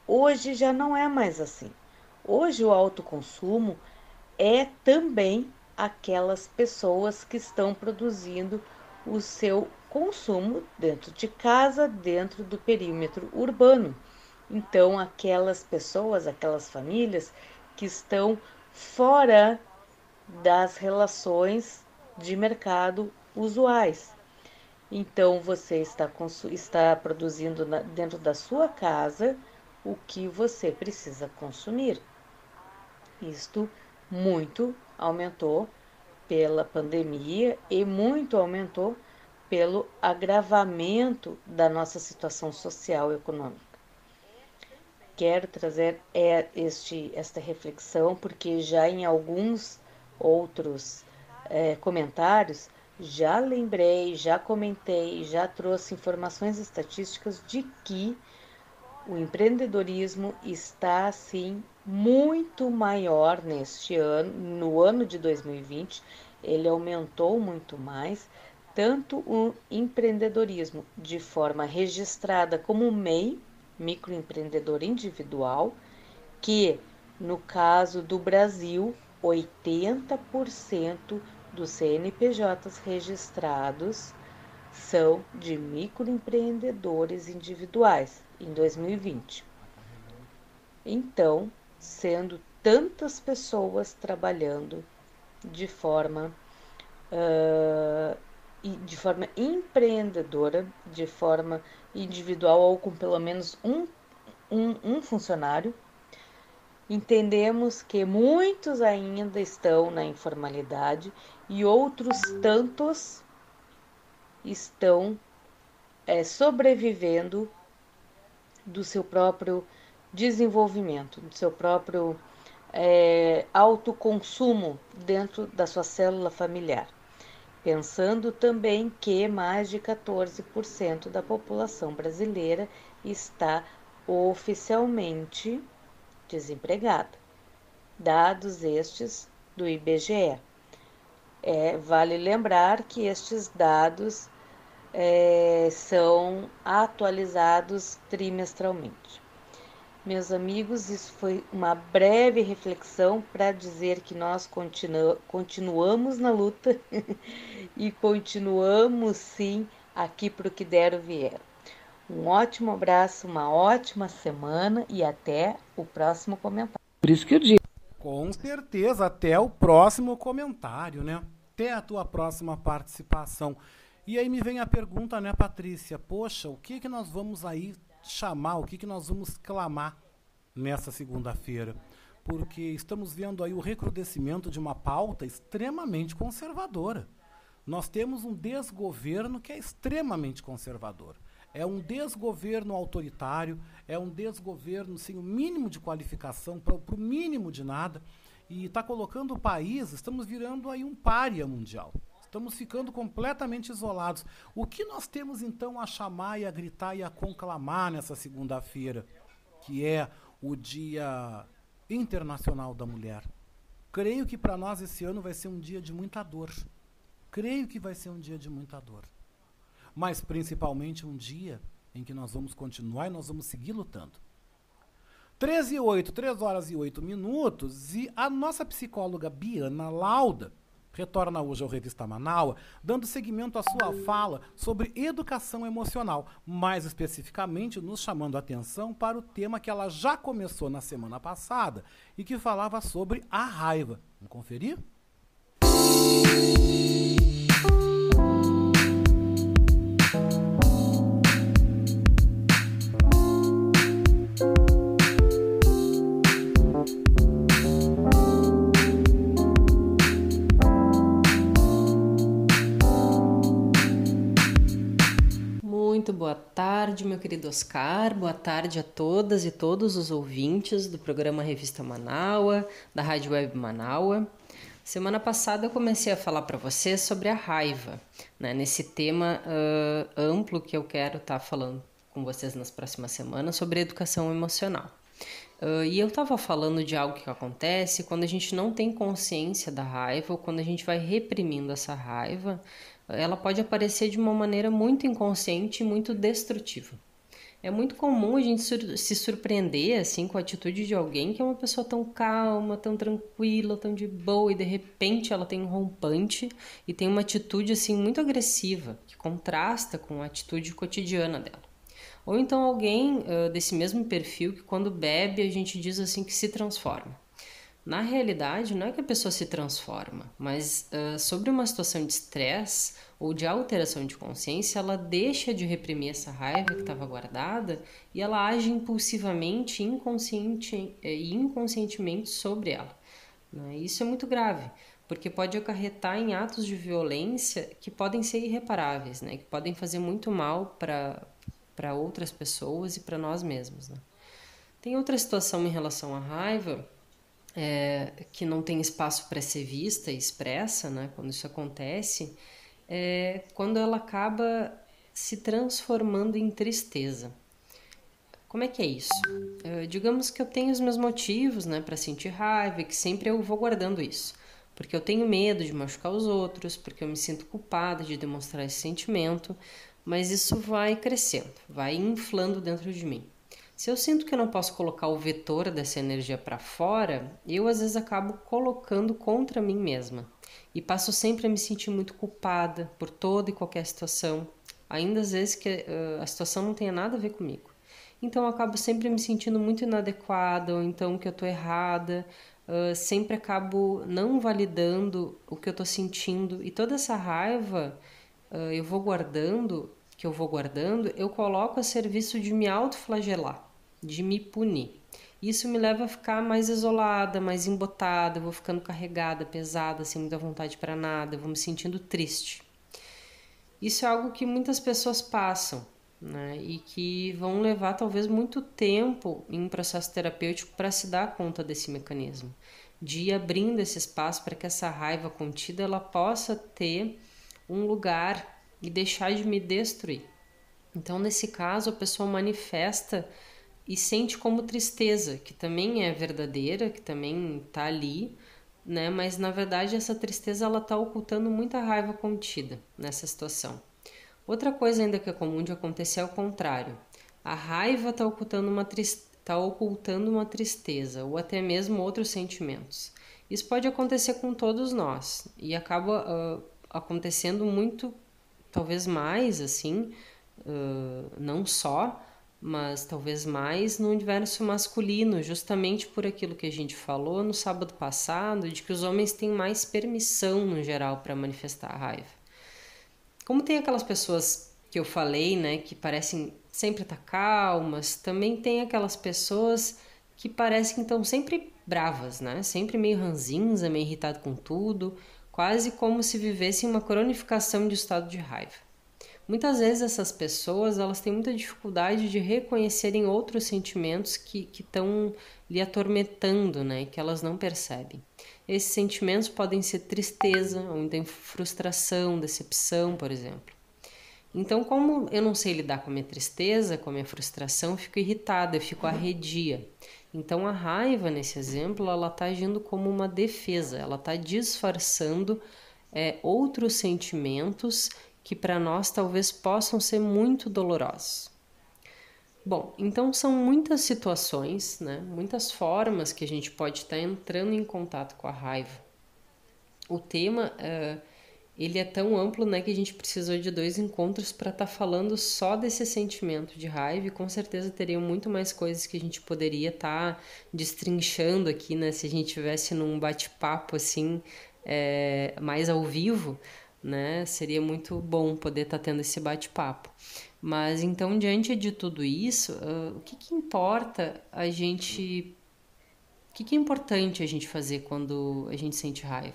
Hoje já não é mais assim. Hoje o autoconsumo é também aquelas pessoas que estão produzindo o seu consumo dentro de casa, dentro do perímetro urbano. Então, aquelas pessoas, aquelas famílias que estão fora das relações de mercado usuais. Então, você está, está produzindo na, dentro da sua casa o que você precisa consumir. Isto muito aumentou pela pandemia e muito aumentou pelo agravamento da nossa situação social e econômica. Quero trazer é, este, esta reflexão porque já em alguns outros é, comentários já lembrei, já comentei, já trouxe informações estatísticas de que o empreendedorismo está assim muito maior neste ano, no ano de 2020, ele aumentou muito mais, tanto o empreendedorismo de forma registrada como MEI, microempreendedor individual, que no caso do Brasil, 80% dos CNPJs registrados são de microempreendedores individuais em 2020. Então, sendo tantas pessoas trabalhando de forma de forma empreendedora, de forma individual ou com pelo menos um, um, um funcionário, entendemos que muitos ainda estão na informalidade e outros tantos estão é, sobrevivendo do seu próprio desenvolvimento, do seu próprio é, autoconsumo dentro da sua célula familiar. Pensando também que mais de 14% da população brasileira está oficialmente desempregada. Dados estes do IBGE. É, vale lembrar que estes dados é, são atualizados trimestralmente. Meus amigos, isso foi uma breve reflexão para dizer que nós continu continuamos na luta *laughs* e continuamos sim aqui para o que der ou vier. Um ótimo abraço, uma ótima semana e até o próximo comentário. Por isso que eu digo. Com certeza, até o próximo comentário, né? Até a tua próxima participação. E aí me vem a pergunta, né, Patrícia? Poxa, o que que nós vamos aí chamar, o que, que nós vamos clamar nessa segunda-feira. Porque estamos vendo aí o recrudescimento de uma pauta extremamente conservadora. Nós temos um desgoverno que é extremamente conservador. É um desgoverno autoritário, é um desgoverno sem o mínimo de qualificação, para o mínimo de nada, e está colocando o país, estamos virando aí um pária mundial. Estamos ficando completamente isolados. O que nós temos então a chamar e a gritar e a conclamar nessa segunda-feira, que é o Dia Internacional da Mulher? Creio que para nós esse ano vai ser um dia de muita dor. Creio que vai ser um dia de muita dor. Mas principalmente um dia em que nós vamos continuar e nós vamos seguir lutando. 13 e 8, 3 horas e 8 minutos, e a nossa psicóloga Biana Lauda retorna hoje ao Revista Manaua, dando seguimento à sua fala sobre educação emocional, mais especificamente nos chamando a atenção para o tema que ela já começou na semana passada e que falava sobre a raiva. Vamos conferir? Muito boa tarde, meu querido Oscar. Boa tarde a todas e todos os ouvintes do programa Revista Manaua, da Rádio Web Manaua. Semana passada eu comecei a falar para vocês sobre a raiva, né, nesse tema uh, amplo que eu quero estar tá falando com vocês nas próximas semanas sobre educação emocional. Uh, e eu estava falando de algo que acontece quando a gente não tem consciência da raiva ou quando a gente vai reprimindo essa raiva, ela pode aparecer de uma maneira muito inconsciente e muito destrutiva. É muito comum a gente sur se surpreender assim com a atitude de alguém que é uma pessoa tão calma, tão tranquila, tão de boa e de repente ela tem um rompante e tem uma atitude assim muito agressiva que contrasta com a atitude cotidiana dela. Ou então alguém uh, desse mesmo perfil que quando bebe a gente diz assim que se transforma. Na realidade, não é que a pessoa se transforma, mas uh, sobre uma situação de estresse ou de alteração de consciência, ela deixa de reprimir essa raiva que estava guardada e ela age impulsivamente inconsciente, eh, e inconscientemente sobre ela. Né? Isso é muito grave, porque pode acarretar em atos de violência que podem ser irreparáveis, né? que podem fazer muito mal para outras pessoas e para nós mesmos. Né? Tem outra situação em relação à raiva é, que não tem espaço para ser vista e expressa, né, quando isso acontece, é quando ela acaba se transformando em tristeza. Como é que é isso? É, digamos que eu tenho os meus motivos né, para sentir raiva que sempre eu vou guardando isso. Porque eu tenho medo de machucar os outros, porque eu me sinto culpada de demonstrar esse sentimento, mas isso vai crescendo, vai inflando dentro de mim. Se eu sinto que eu não posso colocar o vetor dessa energia para fora, eu às vezes acabo colocando contra mim mesma. E passo sempre a me sentir muito culpada por toda e qualquer situação, ainda às vezes que uh, a situação não tenha nada a ver comigo. Então eu acabo sempre me sentindo muito inadequada, ou então que eu estou errada, uh, sempre acabo não validando o que eu estou sentindo. E toda essa raiva uh, eu vou guardando, que eu vou guardando, eu coloco a serviço de me autoflagelar de me punir. Isso me leva a ficar mais isolada, mais embotada, vou ficando carregada, pesada, sem muita vontade para nada, vou me sentindo triste. Isso é algo que muitas pessoas passam, né? E que vão levar talvez muito tempo em um processo terapêutico para se dar conta desse mecanismo, de ir abrindo esse espaço para que essa raiva contida ela possa ter um lugar e deixar de me destruir. Então, nesse caso, a pessoa manifesta e sente como tristeza, que também é verdadeira, que também está ali, né? Mas na verdade essa tristeza ela está ocultando muita raiva contida nessa situação. Outra coisa ainda que é comum de acontecer é o contrário. A raiva está ocultando uma está ocultando uma tristeza ou até mesmo outros sentimentos. Isso pode acontecer com todos nós e acaba uh, acontecendo muito, talvez mais assim, uh, não só mas talvez mais no universo masculino, justamente por aquilo que a gente falou no sábado passado, de que os homens têm mais permissão no geral para manifestar a raiva. Como tem aquelas pessoas que eu falei, né, que parecem sempre estar tá calmas, também tem aquelas pessoas que parecem que estão sempre bravas, né, sempre meio ranzinza, meio irritado com tudo, quase como se vivessem uma cronificação de estado de raiva. Muitas vezes essas pessoas elas têm muita dificuldade de reconhecerem outros sentimentos que estão lhe atormentando, né, que elas não percebem. Esses sentimentos podem ser tristeza, ou então frustração, decepção, por exemplo. Então, como eu não sei lidar com a minha tristeza, com a minha frustração, eu fico irritada, eu fico arredia. Então, a raiva, nesse exemplo, ela está agindo como uma defesa, ela está disfarçando é, outros sentimentos que para nós talvez possam ser muito dolorosos. Bom, então são muitas situações, né, muitas formas que a gente pode estar entrando em contato com a raiva. O tema uh, ele é tão amplo né, que a gente precisou de dois encontros para estar tá falando só desse sentimento de raiva e com certeza teriam muito mais coisas que a gente poderia estar tá destrinchando aqui, né, se a gente tivesse num bate-papo assim é, mais ao vivo, né? Seria muito bom poder estar tá tendo esse bate-papo. Mas então, diante de tudo isso, uh, o que, que importa a gente. O que, que é importante a gente fazer quando a gente sente raiva?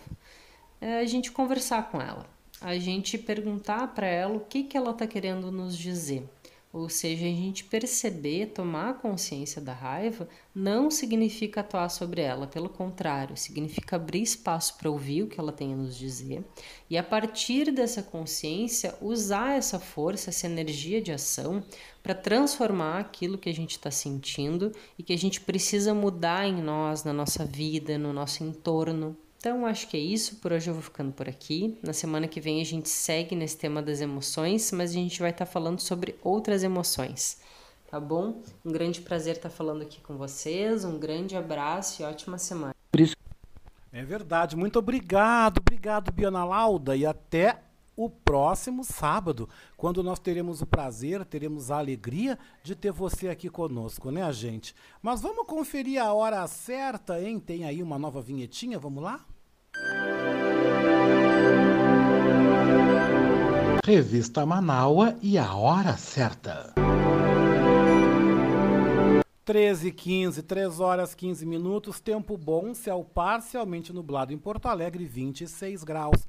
É a gente conversar com ela. a gente perguntar para ela o que, que ela está querendo nos dizer. Ou seja, a gente perceber, tomar consciência da raiva, não significa atuar sobre ela, pelo contrário, significa abrir espaço para ouvir o que ela tem a nos dizer e, a partir dessa consciência, usar essa força, essa energia de ação para transformar aquilo que a gente está sentindo e que a gente precisa mudar em nós, na nossa vida, no nosso entorno. Então, acho que é isso. Por hoje eu vou ficando por aqui. Na semana que vem a gente segue nesse tema das emoções, mas a gente vai estar tá falando sobre outras emoções. Tá bom? Um grande prazer estar tá falando aqui com vocês. Um grande abraço e ótima semana. É verdade. Muito obrigado. Obrigado, Biana Lauda. E até o próximo sábado, quando nós teremos o prazer, teremos a alegria de ter você aqui conosco, né, gente? Mas vamos conferir a hora certa, hein? Tem aí uma nova vinhetinha, vamos lá? Revista Manaua e a hora certa. 13 15, 3 horas 15 minutos, tempo bom, céu parcialmente nublado em Porto Alegre, 26 graus.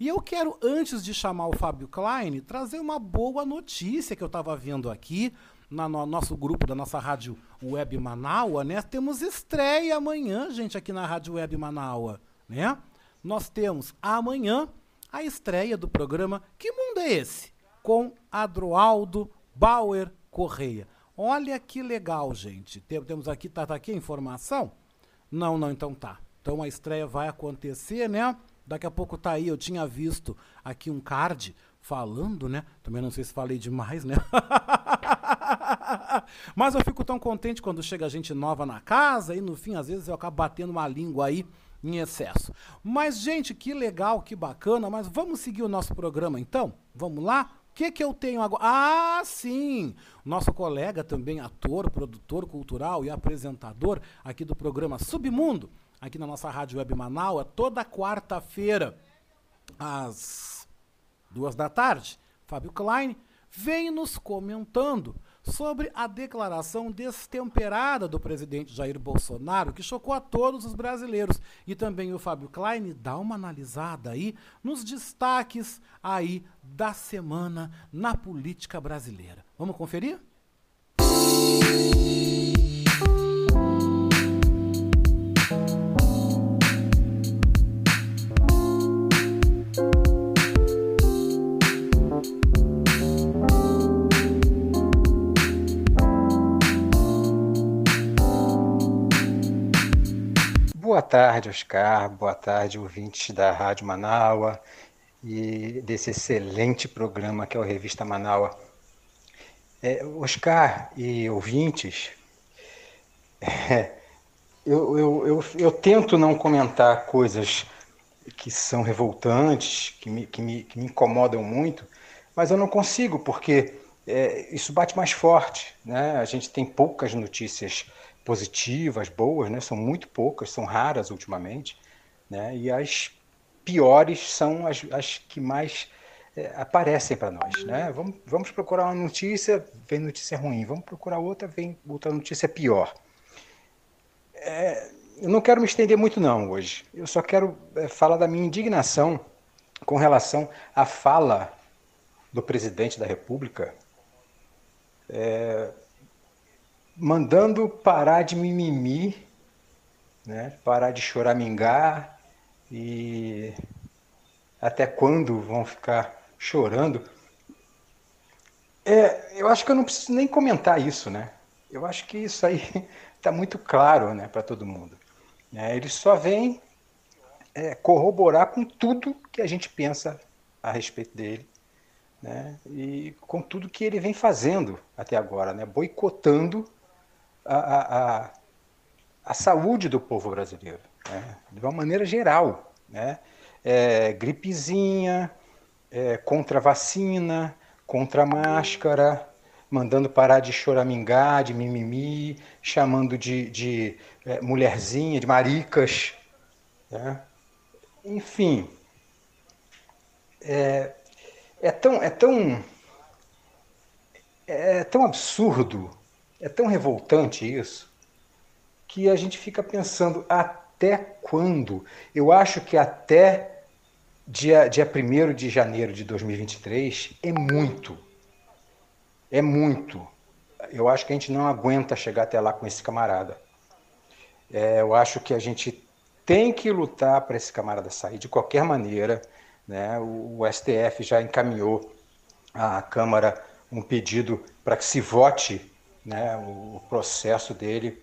E eu quero, antes de chamar o Fábio Klein, trazer uma boa notícia que eu estava vendo aqui no nosso grupo da nossa rádio Web Manaua, né? Temos estreia amanhã, gente, aqui na rádio Web Manaua né? Nós temos amanhã a estreia do programa Que Mundo é Esse? Com Adroaldo Bauer Correia. Olha que legal, gente. Temos aqui, tá, tá aqui a informação? Não, não, então tá. Então a estreia vai acontecer, né? Daqui a pouco tá aí, eu tinha visto aqui um card falando, né? Também não sei se falei demais, né? *laughs* Mas eu fico tão contente quando chega gente nova na casa e no fim, às vezes, eu acabo batendo uma língua aí em excesso. Mas, gente, que legal, que bacana. Mas vamos seguir o nosso programa então? Vamos lá? O que, que eu tenho agora? Ah, sim! Nosso colega também, ator, produtor cultural e apresentador aqui do programa Submundo, aqui na nossa Rádio Web Manaus, toda quarta-feira, às duas da tarde. Fábio Klein vem nos comentando sobre a declaração destemperada do presidente Jair Bolsonaro, que chocou a todos os brasileiros. E também o Fábio Klein dá uma analisada aí nos destaques aí da semana na política brasileira. Vamos conferir? Boa tarde, Oscar. Boa tarde, ouvintes da Rádio Manaua e desse excelente programa que é o Revista Manaua. É, Oscar e ouvintes, é, eu, eu, eu, eu, tento não comentar coisas que são revoltantes, que me, que me, que me incomodam muito, mas eu não consigo, porque é, isso bate mais forte. Né? A gente tem poucas notícias positivas, boas, né? São muito poucas, são raras ultimamente, né? E as piores são as, as que mais é, aparecem para nós, né? Vamos, vamos procurar uma notícia, vem notícia ruim. Vamos procurar outra, vem outra notícia pior. É, eu não quero me estender muito não hoje. Eu só quero é, falar da minha indignação com relação à fala do presidente da República é, mandando parar de mimimi, né? parar de choramingar e até quando vão ficar chorando. É, eu acho que eu não preciso nem comentar isso, né? Eu acho que isso aí está *laughs* muito claro né, para todo mundo. É, ele só vem é, corroborar com tudo que a gente pensa a respeito dele né, e com tudo que ele vem fazendo até agora, né, boicotando a, a, a saúde do povo brasileiro, né? de uma maneira geral. Né? É, gripezinha, é, contra vacina, contra máscara, mandando parar de choramingar, de mimimi, chamando de, de é, mulherzinha, de maricas. Né? Enfim, é, é, tão, é, tão, é tão absurdo é tão revoltante isso que a gente fica pensando até quando? Eu acho que até dia, dia 1 de janeiro de 2023 é muito. É muito. Eu acho que a gente não aguenta chegar até lá com esse camarada. É, eu acho que a gente tem que lutar para esse camarada sair de qualquer maneira. Né? O, o STF já encaminhou à Câmara um pedido para que se vote né, o, processo dele.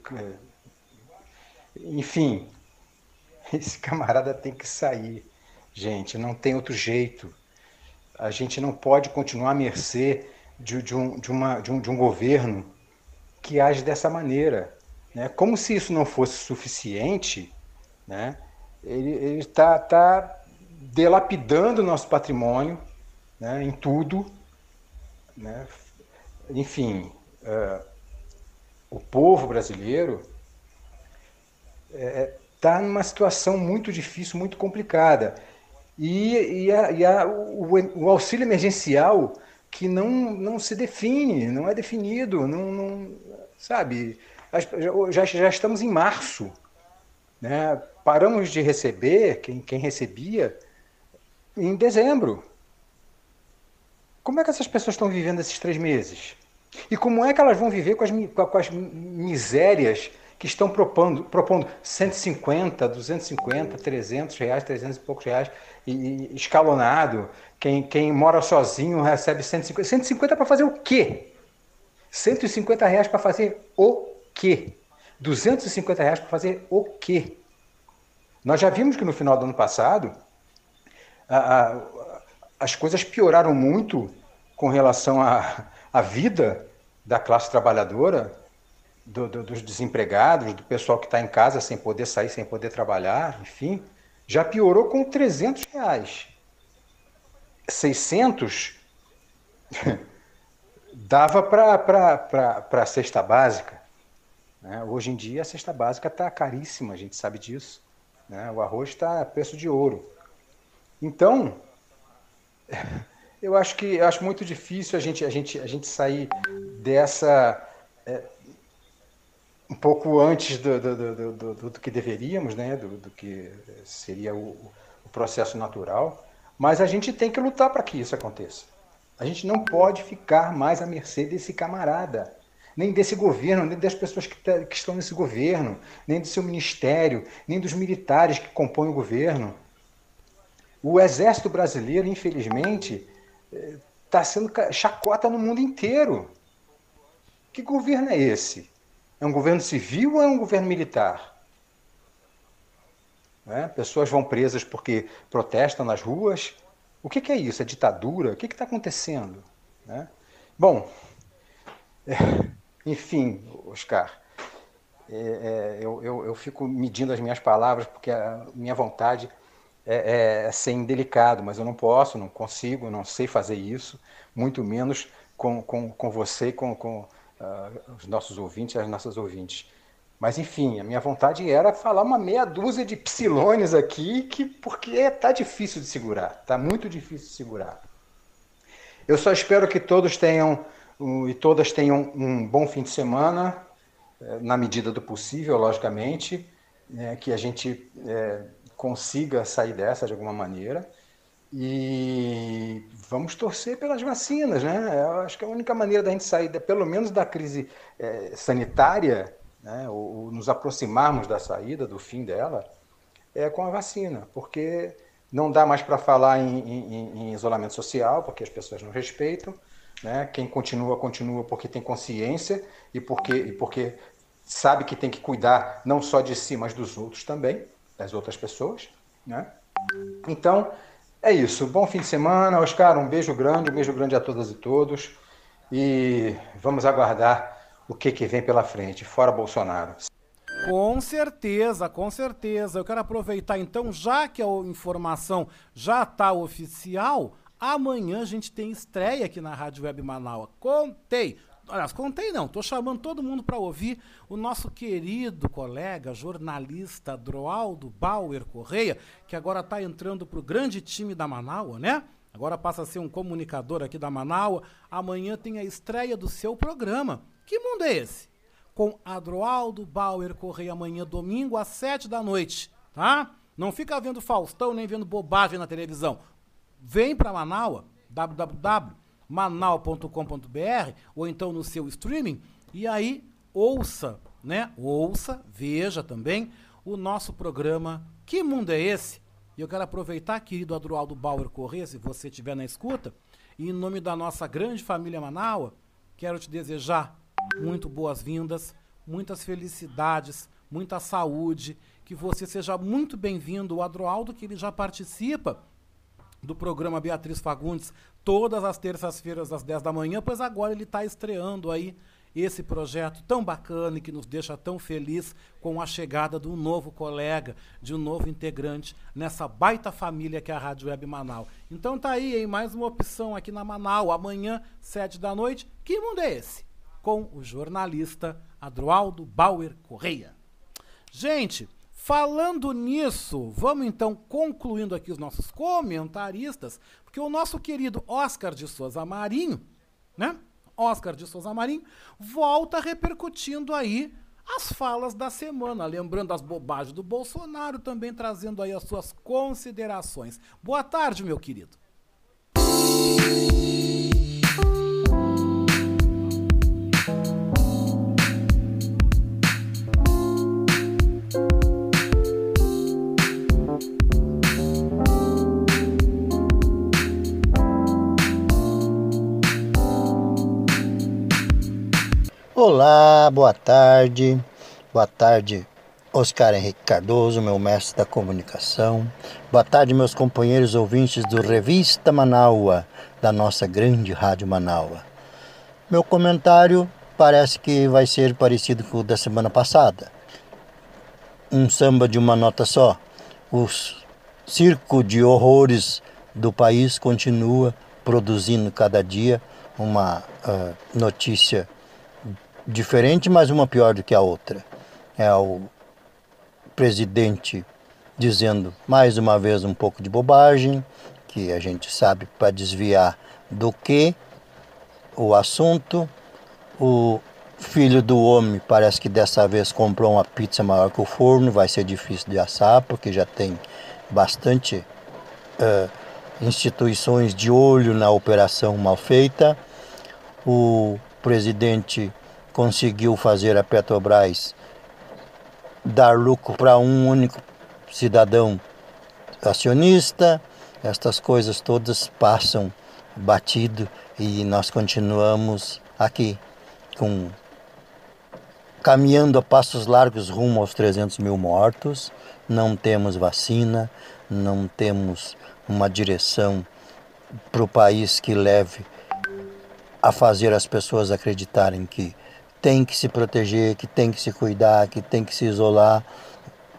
Enfim, *laughs* esse camarada tem que sair. Gente, não tem outro jeito. A gente não pode continuar à mercê de, de, um, de, uma, de, um, de um governo que age dessa maneira. Né? Como se isso não fosse suficiente, né? ele está tá delapidando nosso patrimônio né? em tudo. Né? Enfim, uh, o povo brasileiro está é, numa situação muito difícil, muito complicada. E, e, a, e a, o, o, auxílio emergencial que não, não se define, não é definido, não, não sabe? Já, já estamos em março, né? Paramos de receber quem, quem recebia em dezembro. Como é que essas pessoas estão vivendo esses três meses? E como é que elas vão viver com as, com as misérias que estão propondo, propondo 150, 250, 300 reais, 300 e poucos reais, e, e escalonado. Quem, quem mora sozinho recebe 150. 150 para fazer o quê? 150 reais para fazer o quê? 250 reais para fazer o quê? Nós já vimos que no final do ano passado a, a, as coisas pioraram muito com relação à, à vida da classe trabalhadora do, do, dos desempregados, do pessoal que está em casa sem poder sair, sem poder trabalhar, enfim, já piorou com 300 reais. 600 *laughs* dava para a cesta básica. Né? Hoje em dia a cesta básica está caríssima, a gente sabe disso. Né? O arroz está a preço de ouro. Então, *laughs* eu acho que eu acho muito difícil a gente, a gente, a gente sair dessa. É, um pouco antes do, do, do, do, que deveríamos, né? do, que seria o, o processo natural, mas a gente tem que lutar para que isso aconteça. A gente não pode ficar mais à mercê desse camarada, nem desse governo, nem das pessoas que, tá, que estão nesse governo, nem do seu ministério, nem dos militares que compõem o governo. O exército brasileiro, infelizmente, está sendo chacota no mundo inteiro. Que governo é esse? É um governo civil ou é um governo militar? Né? Pessoas vão presas porque protestam nas ruas. O que, que é isso? É ditadura? O que está acontecendo? Né? Bom, é, *laughs* enfim, Oscar, é, é, eu, eu, eu, fico medindo as minhas palavras porque a minha vontade é, é, ser indelicado, mas eu não posso, não consigo, não sei fazer isso, muito menos com, com, com você, com, com uh, os nossos ouvintes as nossas ouvintes. Mas, enfim, a minha vontade era falar uma meia dúzia de psilones aqui, que, porque está difícil de segurar, está muito difícil de segurar. Eu só espero que todos tenham e todas tenham um bom fim de semana, eh, na medida do possível, logicamente, né, que a gente é, consiga sair dessa de alguma maneira. E vamos torcer pelas vacinas, né? Eu acho que a única maneira da gente sair, pelo menos da crise é, sanitária, né? Ou, ou, nos aproximarmos da saída, do fim dela, é com a vacina, porque não dá mais para falar em, em, em, isolamento social, porque as pessoas não respeitam, né? Quem continua, continua porque tem consciência e porque, e porque sabe que tem que cuidar não só de si, mas dos outros também, das outras pessoas, né? Então, é isso. Bom fim de semana. Oscar, um beijo grande, um beijo grande a todas e todos. E vamos aguardar o que, que vem pela frente. Fora Bolsonaro. Com certeza, com certeza. Eu quero aproveitar então, já que a informação já está oficial, amanhã a gente tem estreia aqui na Rádio Web Manaus. Contei! Aliás, contei não, estou chamando todo mundo para ouvir o nosso querido colega, jornalista Droaldo Bauer Correia, que agora está entrando para o grande time da Manaus, né? Agora passa a ser um comunicador aqui da Manaus. Amanhã tem a estreia do seu programa. Que mundo é esse? Com Adroaldo Bauer Correia, amanhã, domingo, às sete da noite, tá? Não fica vendo Faustão nem vendo bobagem na televisão. Vem para Manaus, www.manaus.com.br ou então no seu streaming e aí ouça, né? Ouça, veja também o nosso programa Que Mundo é Esse? E eu quero aproveitar, querido Adroaldo Bauer Corrêa, se você estiver na escuta, e em nome da nossa grande família Manaus, quero te desejar muito boas-vindas, muitas felicidades, muita saúde, que você seja muito bem-vindo. O Adroaldo, que ele já participa do programa Beatriz Fagundes todas as terças-feiras às 10 da manhã, pois agora ele está estreando aí esse projeto tão bacana e que nos deixa tão feliz com a chegada de um novo colega, de um novo integrante nessa baita família que é a Rádio Web Manaus. Então tá aí, hein? Mais uma opção aqui na Manaus, amanhã, sete da noite. Que mundo é esse? Com o jornalista Adroaldo Bauer Correia. Gente, falando nisso, vamos então concluindo aqui os nossos comentaristas, porque o nosso querido Oscar de Souza Marinho, né? Oscar de Souza Marinho, volta repercutindo aí as falas da semana, lembrando as bobagens do Bolsonaro, também trazendo aí as suas considerações. Boa tarde, meu querido. Olá, boa tarde. Boa tarde, Oscar Henrique Cardoso, meu mestre da comunicação. Boa tarde, meus companheiros ouvintes do Revista Manaua, da nossa grande Rádio Manaua. Meu comentário parece que vai ser parecido com o da semana passada. Um samba de uma nota só. O circo de horrores do país continua produzindo cada dia uma uh, notícia diferente, mas uma pior do que a outra. É o presidente dizendo mais uma vez um pouco de bobagem, que a gente sabe para desviar do que o assunto. O filho do homem parece que dessa vez comprou uma pizza maior que o forno, vai ser difícil de assar, porque já tem bastante uh, instituições de olho na operação mal feita. O presidente conseguiu fazer a Petrobras dar lucro para um único cidadão acionista. Estas coisas todas passam batido e nós continuamos aqui com caminhando a passos largos rumo aos 300 mil mortos. Não temos vacina, não temos uma direção para o país que leve a fazer as pessoas acreditarem que tem que se proteger, que tem que se cuidar, que tem que se isolar,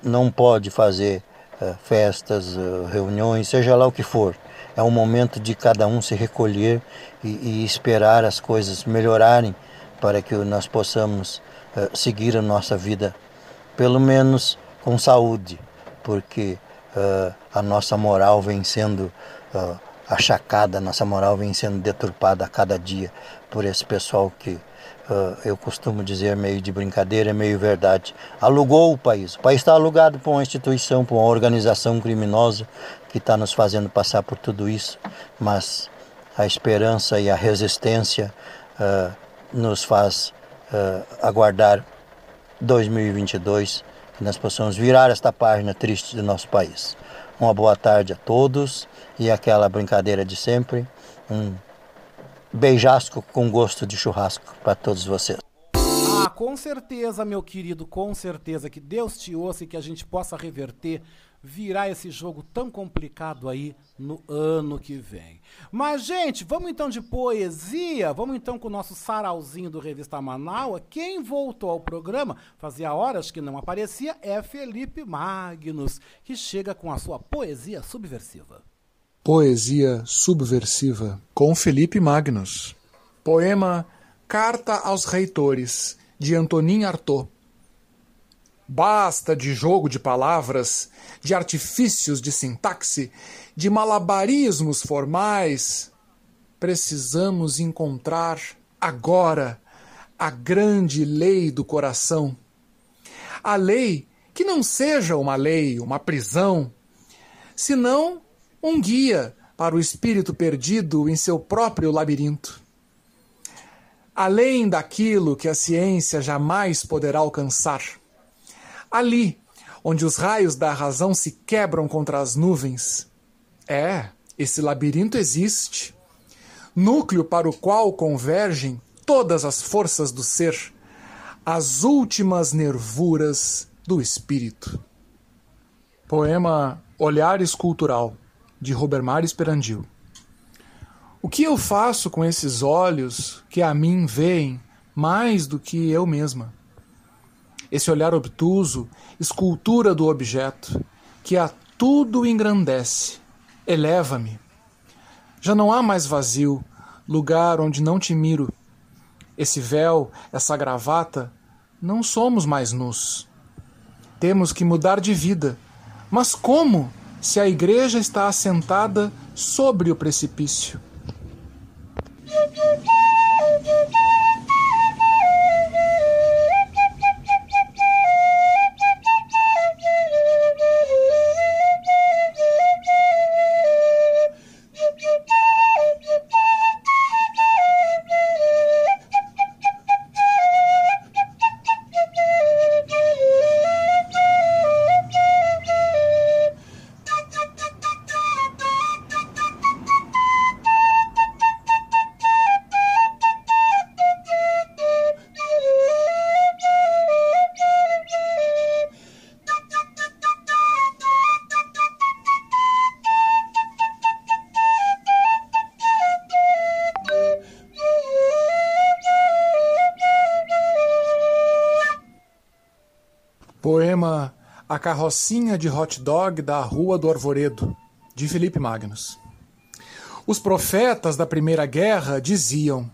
não pode fazer uh, festas, uh, reuniões, seja lá o que for. É um momento de cada um se recolher e, e esperar as coisas melhorarem para que nós possamos uh, seguir a nossa vida, pelo menos com saúde, porque a nossa moral vem sendo achacada, a nossa moral vem sendo deturpada a cada dia por esse pessoal que eu costumo dizer meio de brincadeira, meio verdade, alugou o país. O país está alugado por uma instituição, por uma organização criminosa que está nos fazendo passar por tudo isso, mas a esperança e a resistência uh, nos faz uh, aguardar 2022 que nós possamos virar esta página triste do nosso país. Uma boa tarde a todos e aquela brincadeira de sempre. Um beijasco com gosto de churrasco para todos vocês. Ah, com certeza, meu querido, com certeza. Que Deus te ouça e que a gente possa reverter, virar esse jogo tão complicado aí no ano que vem. Mas, gente, vamos então de poesia. Vamos então com o nosso sarauzinho do Revista Manaus. Quem voltou ao programa, fazia horas que não aparecia, é Felipe Magnus, que chega com a sua poesia subversiva. Poesia subversiva com Felipe Magnus. Poema Carta aos Reitores de Antonin Artaud. Basta de jogo de palavras, de artifícios de sintaxe, de malabarismos formais. Precisamos encontrar agora a grande lei do coração. A lei que não seja uma lei, uma prisão, senão um guia para o espírito perdido em seu próprio labirinto. Além daquilo que a ciência jamais poderá alcançar. Ali, onde os raios da razão se quebram contra as nuvens. É, esse labirinto existe. Núcleo para o qual convergem todas as forças do ser, as últimas nervuras do espírito. Poema Olhar Escultural, de Robermar Esperandil. O que eu faço com esses olhos que a mim veem mais do que eu mesma? Esse olhar obtuso, escultura do objeto, que a tudo engrandece, eleva-me. Já não há mais vazio, lugar onde não te miro. Esse véu, essa gravata, não somos mais nus. Temos que mudar de vida. Mas como, se a igreja está assentada sobre o precipício? Carrocinha de Hot Dog da Rua do Arvoredo, de Felipe Magnus. Os profetas da Primeira Guerra diziam: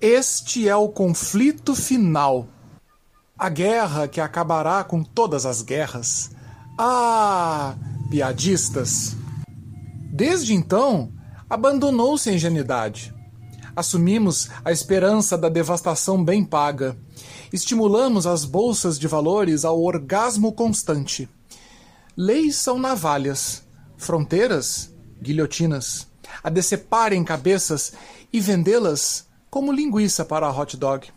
Este é o conflito final. A guerra que acabará com todas as guerras. Ah, piadistas! Desde então, abandonou-se a ingenuidade. Assumimos a esperança da devastação bem paga estimulamos as bolsas de valores ao orgasmo constante. Leis são navalhas, fronteiras, guilhotinas, a deceparem cabeças e vendê-las como linguiça para hot dog.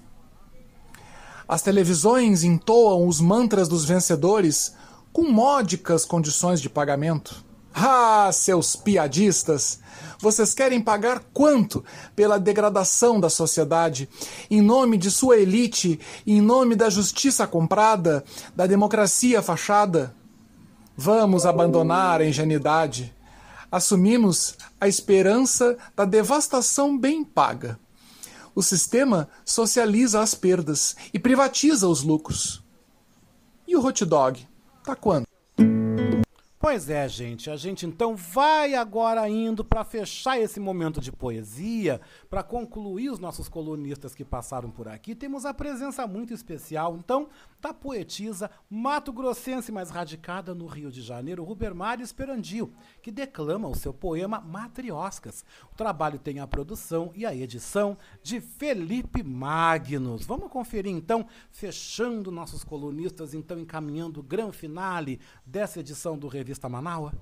As televisões entoam os mantras dos vencedores com módicas condições de pagamento. Ah, seus piadistas! Vocês querem pagar quanto pela degradação da sociedade, em nome de sua elite, em nome da justiça comprada, da democracia fachada? Vamos abandonar a ingenuidade. Assumimos a esperança da devastação bem paga. O sistema socializa as perdas e privatiza os lucros. E o hot dog? Tá quando? Pois é, gente. A gente então vai agora indo para fechar esse momento de poesia, para concluir os nossos colunistas que passaram por aqui. Temos a presença muito especial, então, da poetisa mato-grossense mais radicada no Rio de Janeiro, Rubermar Esperandil, que declama o seu poema Matrioscas. O trabalho tem a produção e a edição de Felipe Magnus. Vamos conferir então, fechando nossos colunistas, então encaminhando o grande finale dessa edição do Revista Revista Manaua?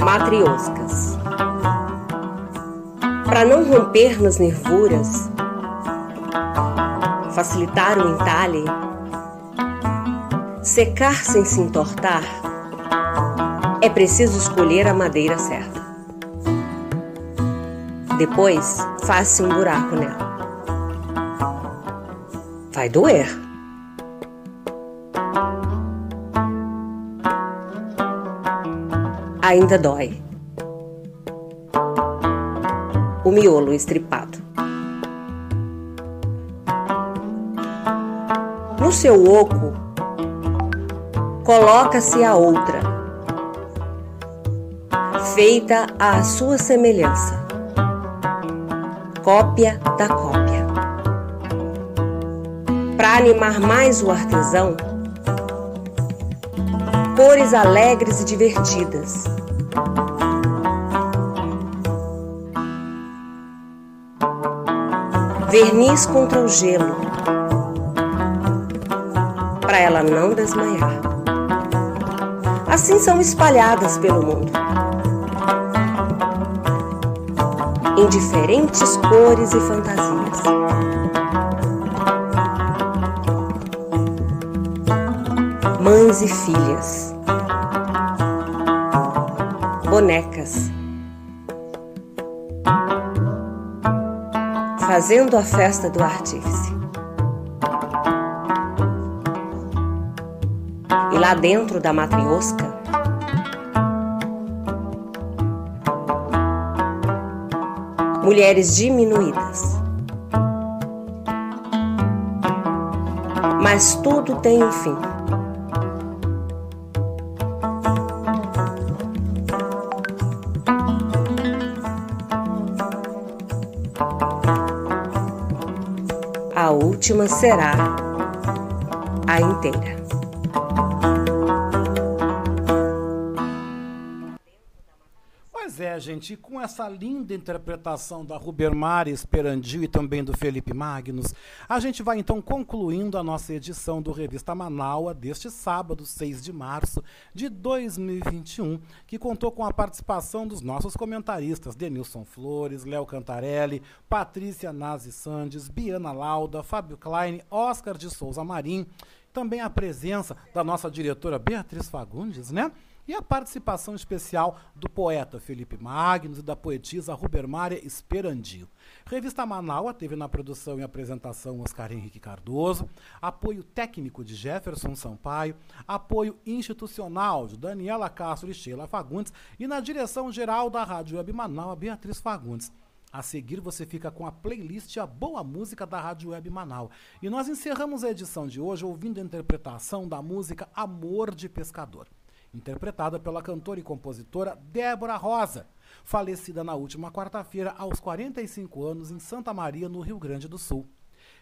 Matrioscas para não romper nas nervuras, facilitar o entalhe, secar sem se entortar, é preciso escolher a madeira certa. Depois, faça um buraco nela. Vai doer. Ainda dói o miolo estripado. No seu oco, coloca-se a outra. feita à sua semelhança, cópia da cópia. Para animar mais o artesão, cores alegres e divertidas. Verniz contra o gelo, para ela não desmaiar. Assim são espalhadas pelo mundo. Em diferentes cores e fantasias. Mães e filhas. Bonecas. Fazendo a festa do artífice. E lá dentro da matriosca, mulheres diminuídas. Mas tudo tem um fim. A última será a inteira. Gente, com essa linda interpretação da Rubermara Esperandio e também do Felipe Magnus, a gente vai então concluindo a nossa edição do Revista Manaua deste sábado, 6 de março de 2021, que contou com a participação dos nossos comentaristas Denilson Flores, Léo Cantarelli, Patrícia Nazi Sandes, Biana Lauda, Fábio Klein, Oscar de Souza Marim, também a presença da nossa diretora Beatriz Fagundes, né? E a participação especial do poeta Felipe Magnus e da poetisa Rubermária Esperandio. Revista Manaua teve na produção e apresentação Oscar Henrique Cardoso, apoio técnico de Jefferson Sampaio, apoio institucional de Daniela Castro e Sheila Fagundes e na direção geral da Rádio Web Manaua, Beatriz Fagundes. A seguir você fica com a playlist A Boa Música da Rádio Web Manaus. E nós encerramos a edição de hoje ouvindo a interpretação da música Amor de Pescador interpretada pela cantora e compositora Débora Rosa, falecida na última quarta-feira aos 45 anos em Santa Maria, no Rio Grande do Sul.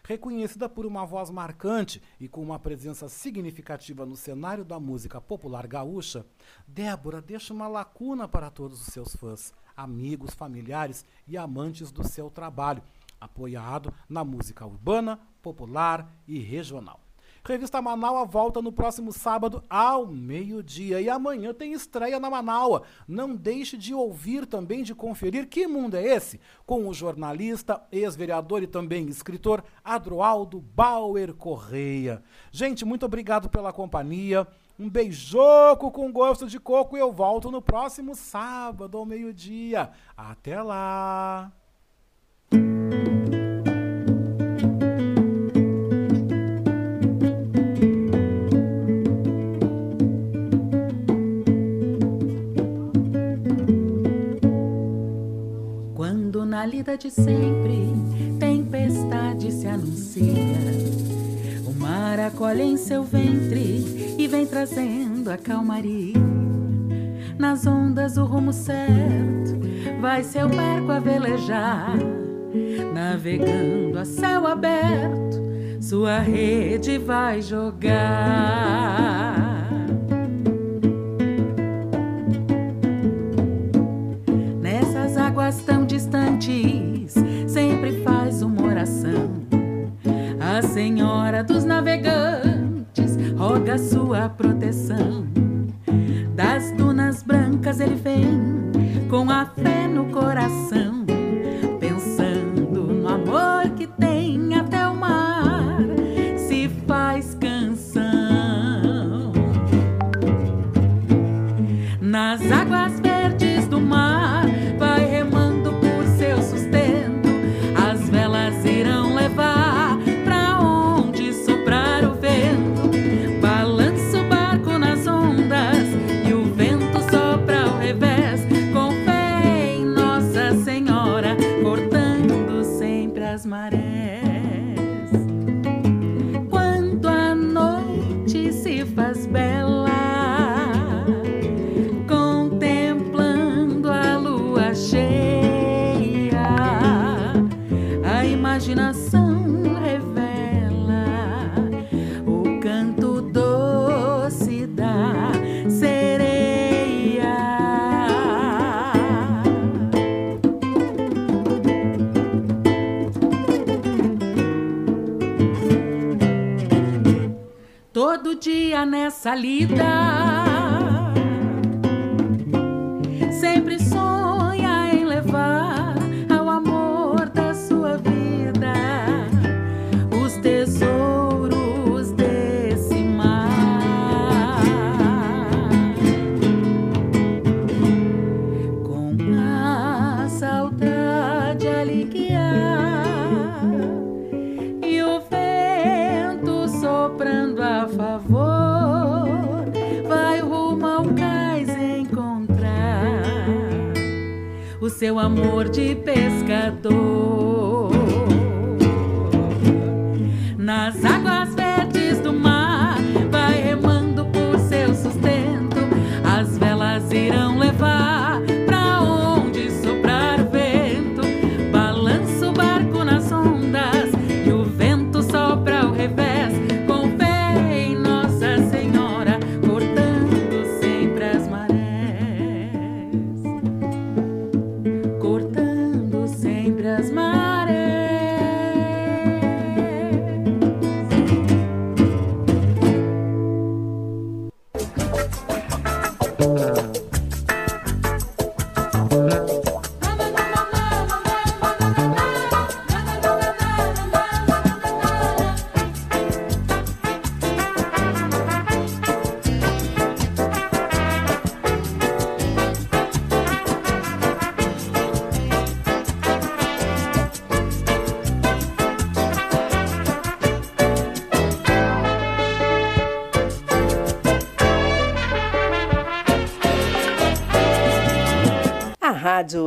Reconhecida por uma voz marcante e com uma presença significativa no cenário da música popular gaúcha, Débora deixa uma lacuna para todos os seus fãs, amigos, familiares e amantes do seu trabalho, apoiado na música urbana, popular e regional. Revista Manaua volta no próximo sábado ao meio-dia. E amanhã tem estreia na Manaua. Não deixe de ouvir também, de conferir que mundo é esse? Com o jornalista, ex-vereador e também escritor Adroaldo Bauer Correia. Gente, muito obrigado pela companhia. Um beijoco com gosto de coco e eu volto no próximo sábado ao meio-dia. Até lá! Na lida de sempre, tempestade se anuncia. O mar acolhe em seu ventre e vem trazendo a calmaria. Nas ondas o rumo certo, vai seu barco a velejar, navegando a céu aberto, sua rede vai jogar. Tão distantes, sempre faz uma oração. A Senhora dos Navegantes roga sua proteção. Das dunas brancas ele vem com a fé no coração, salida.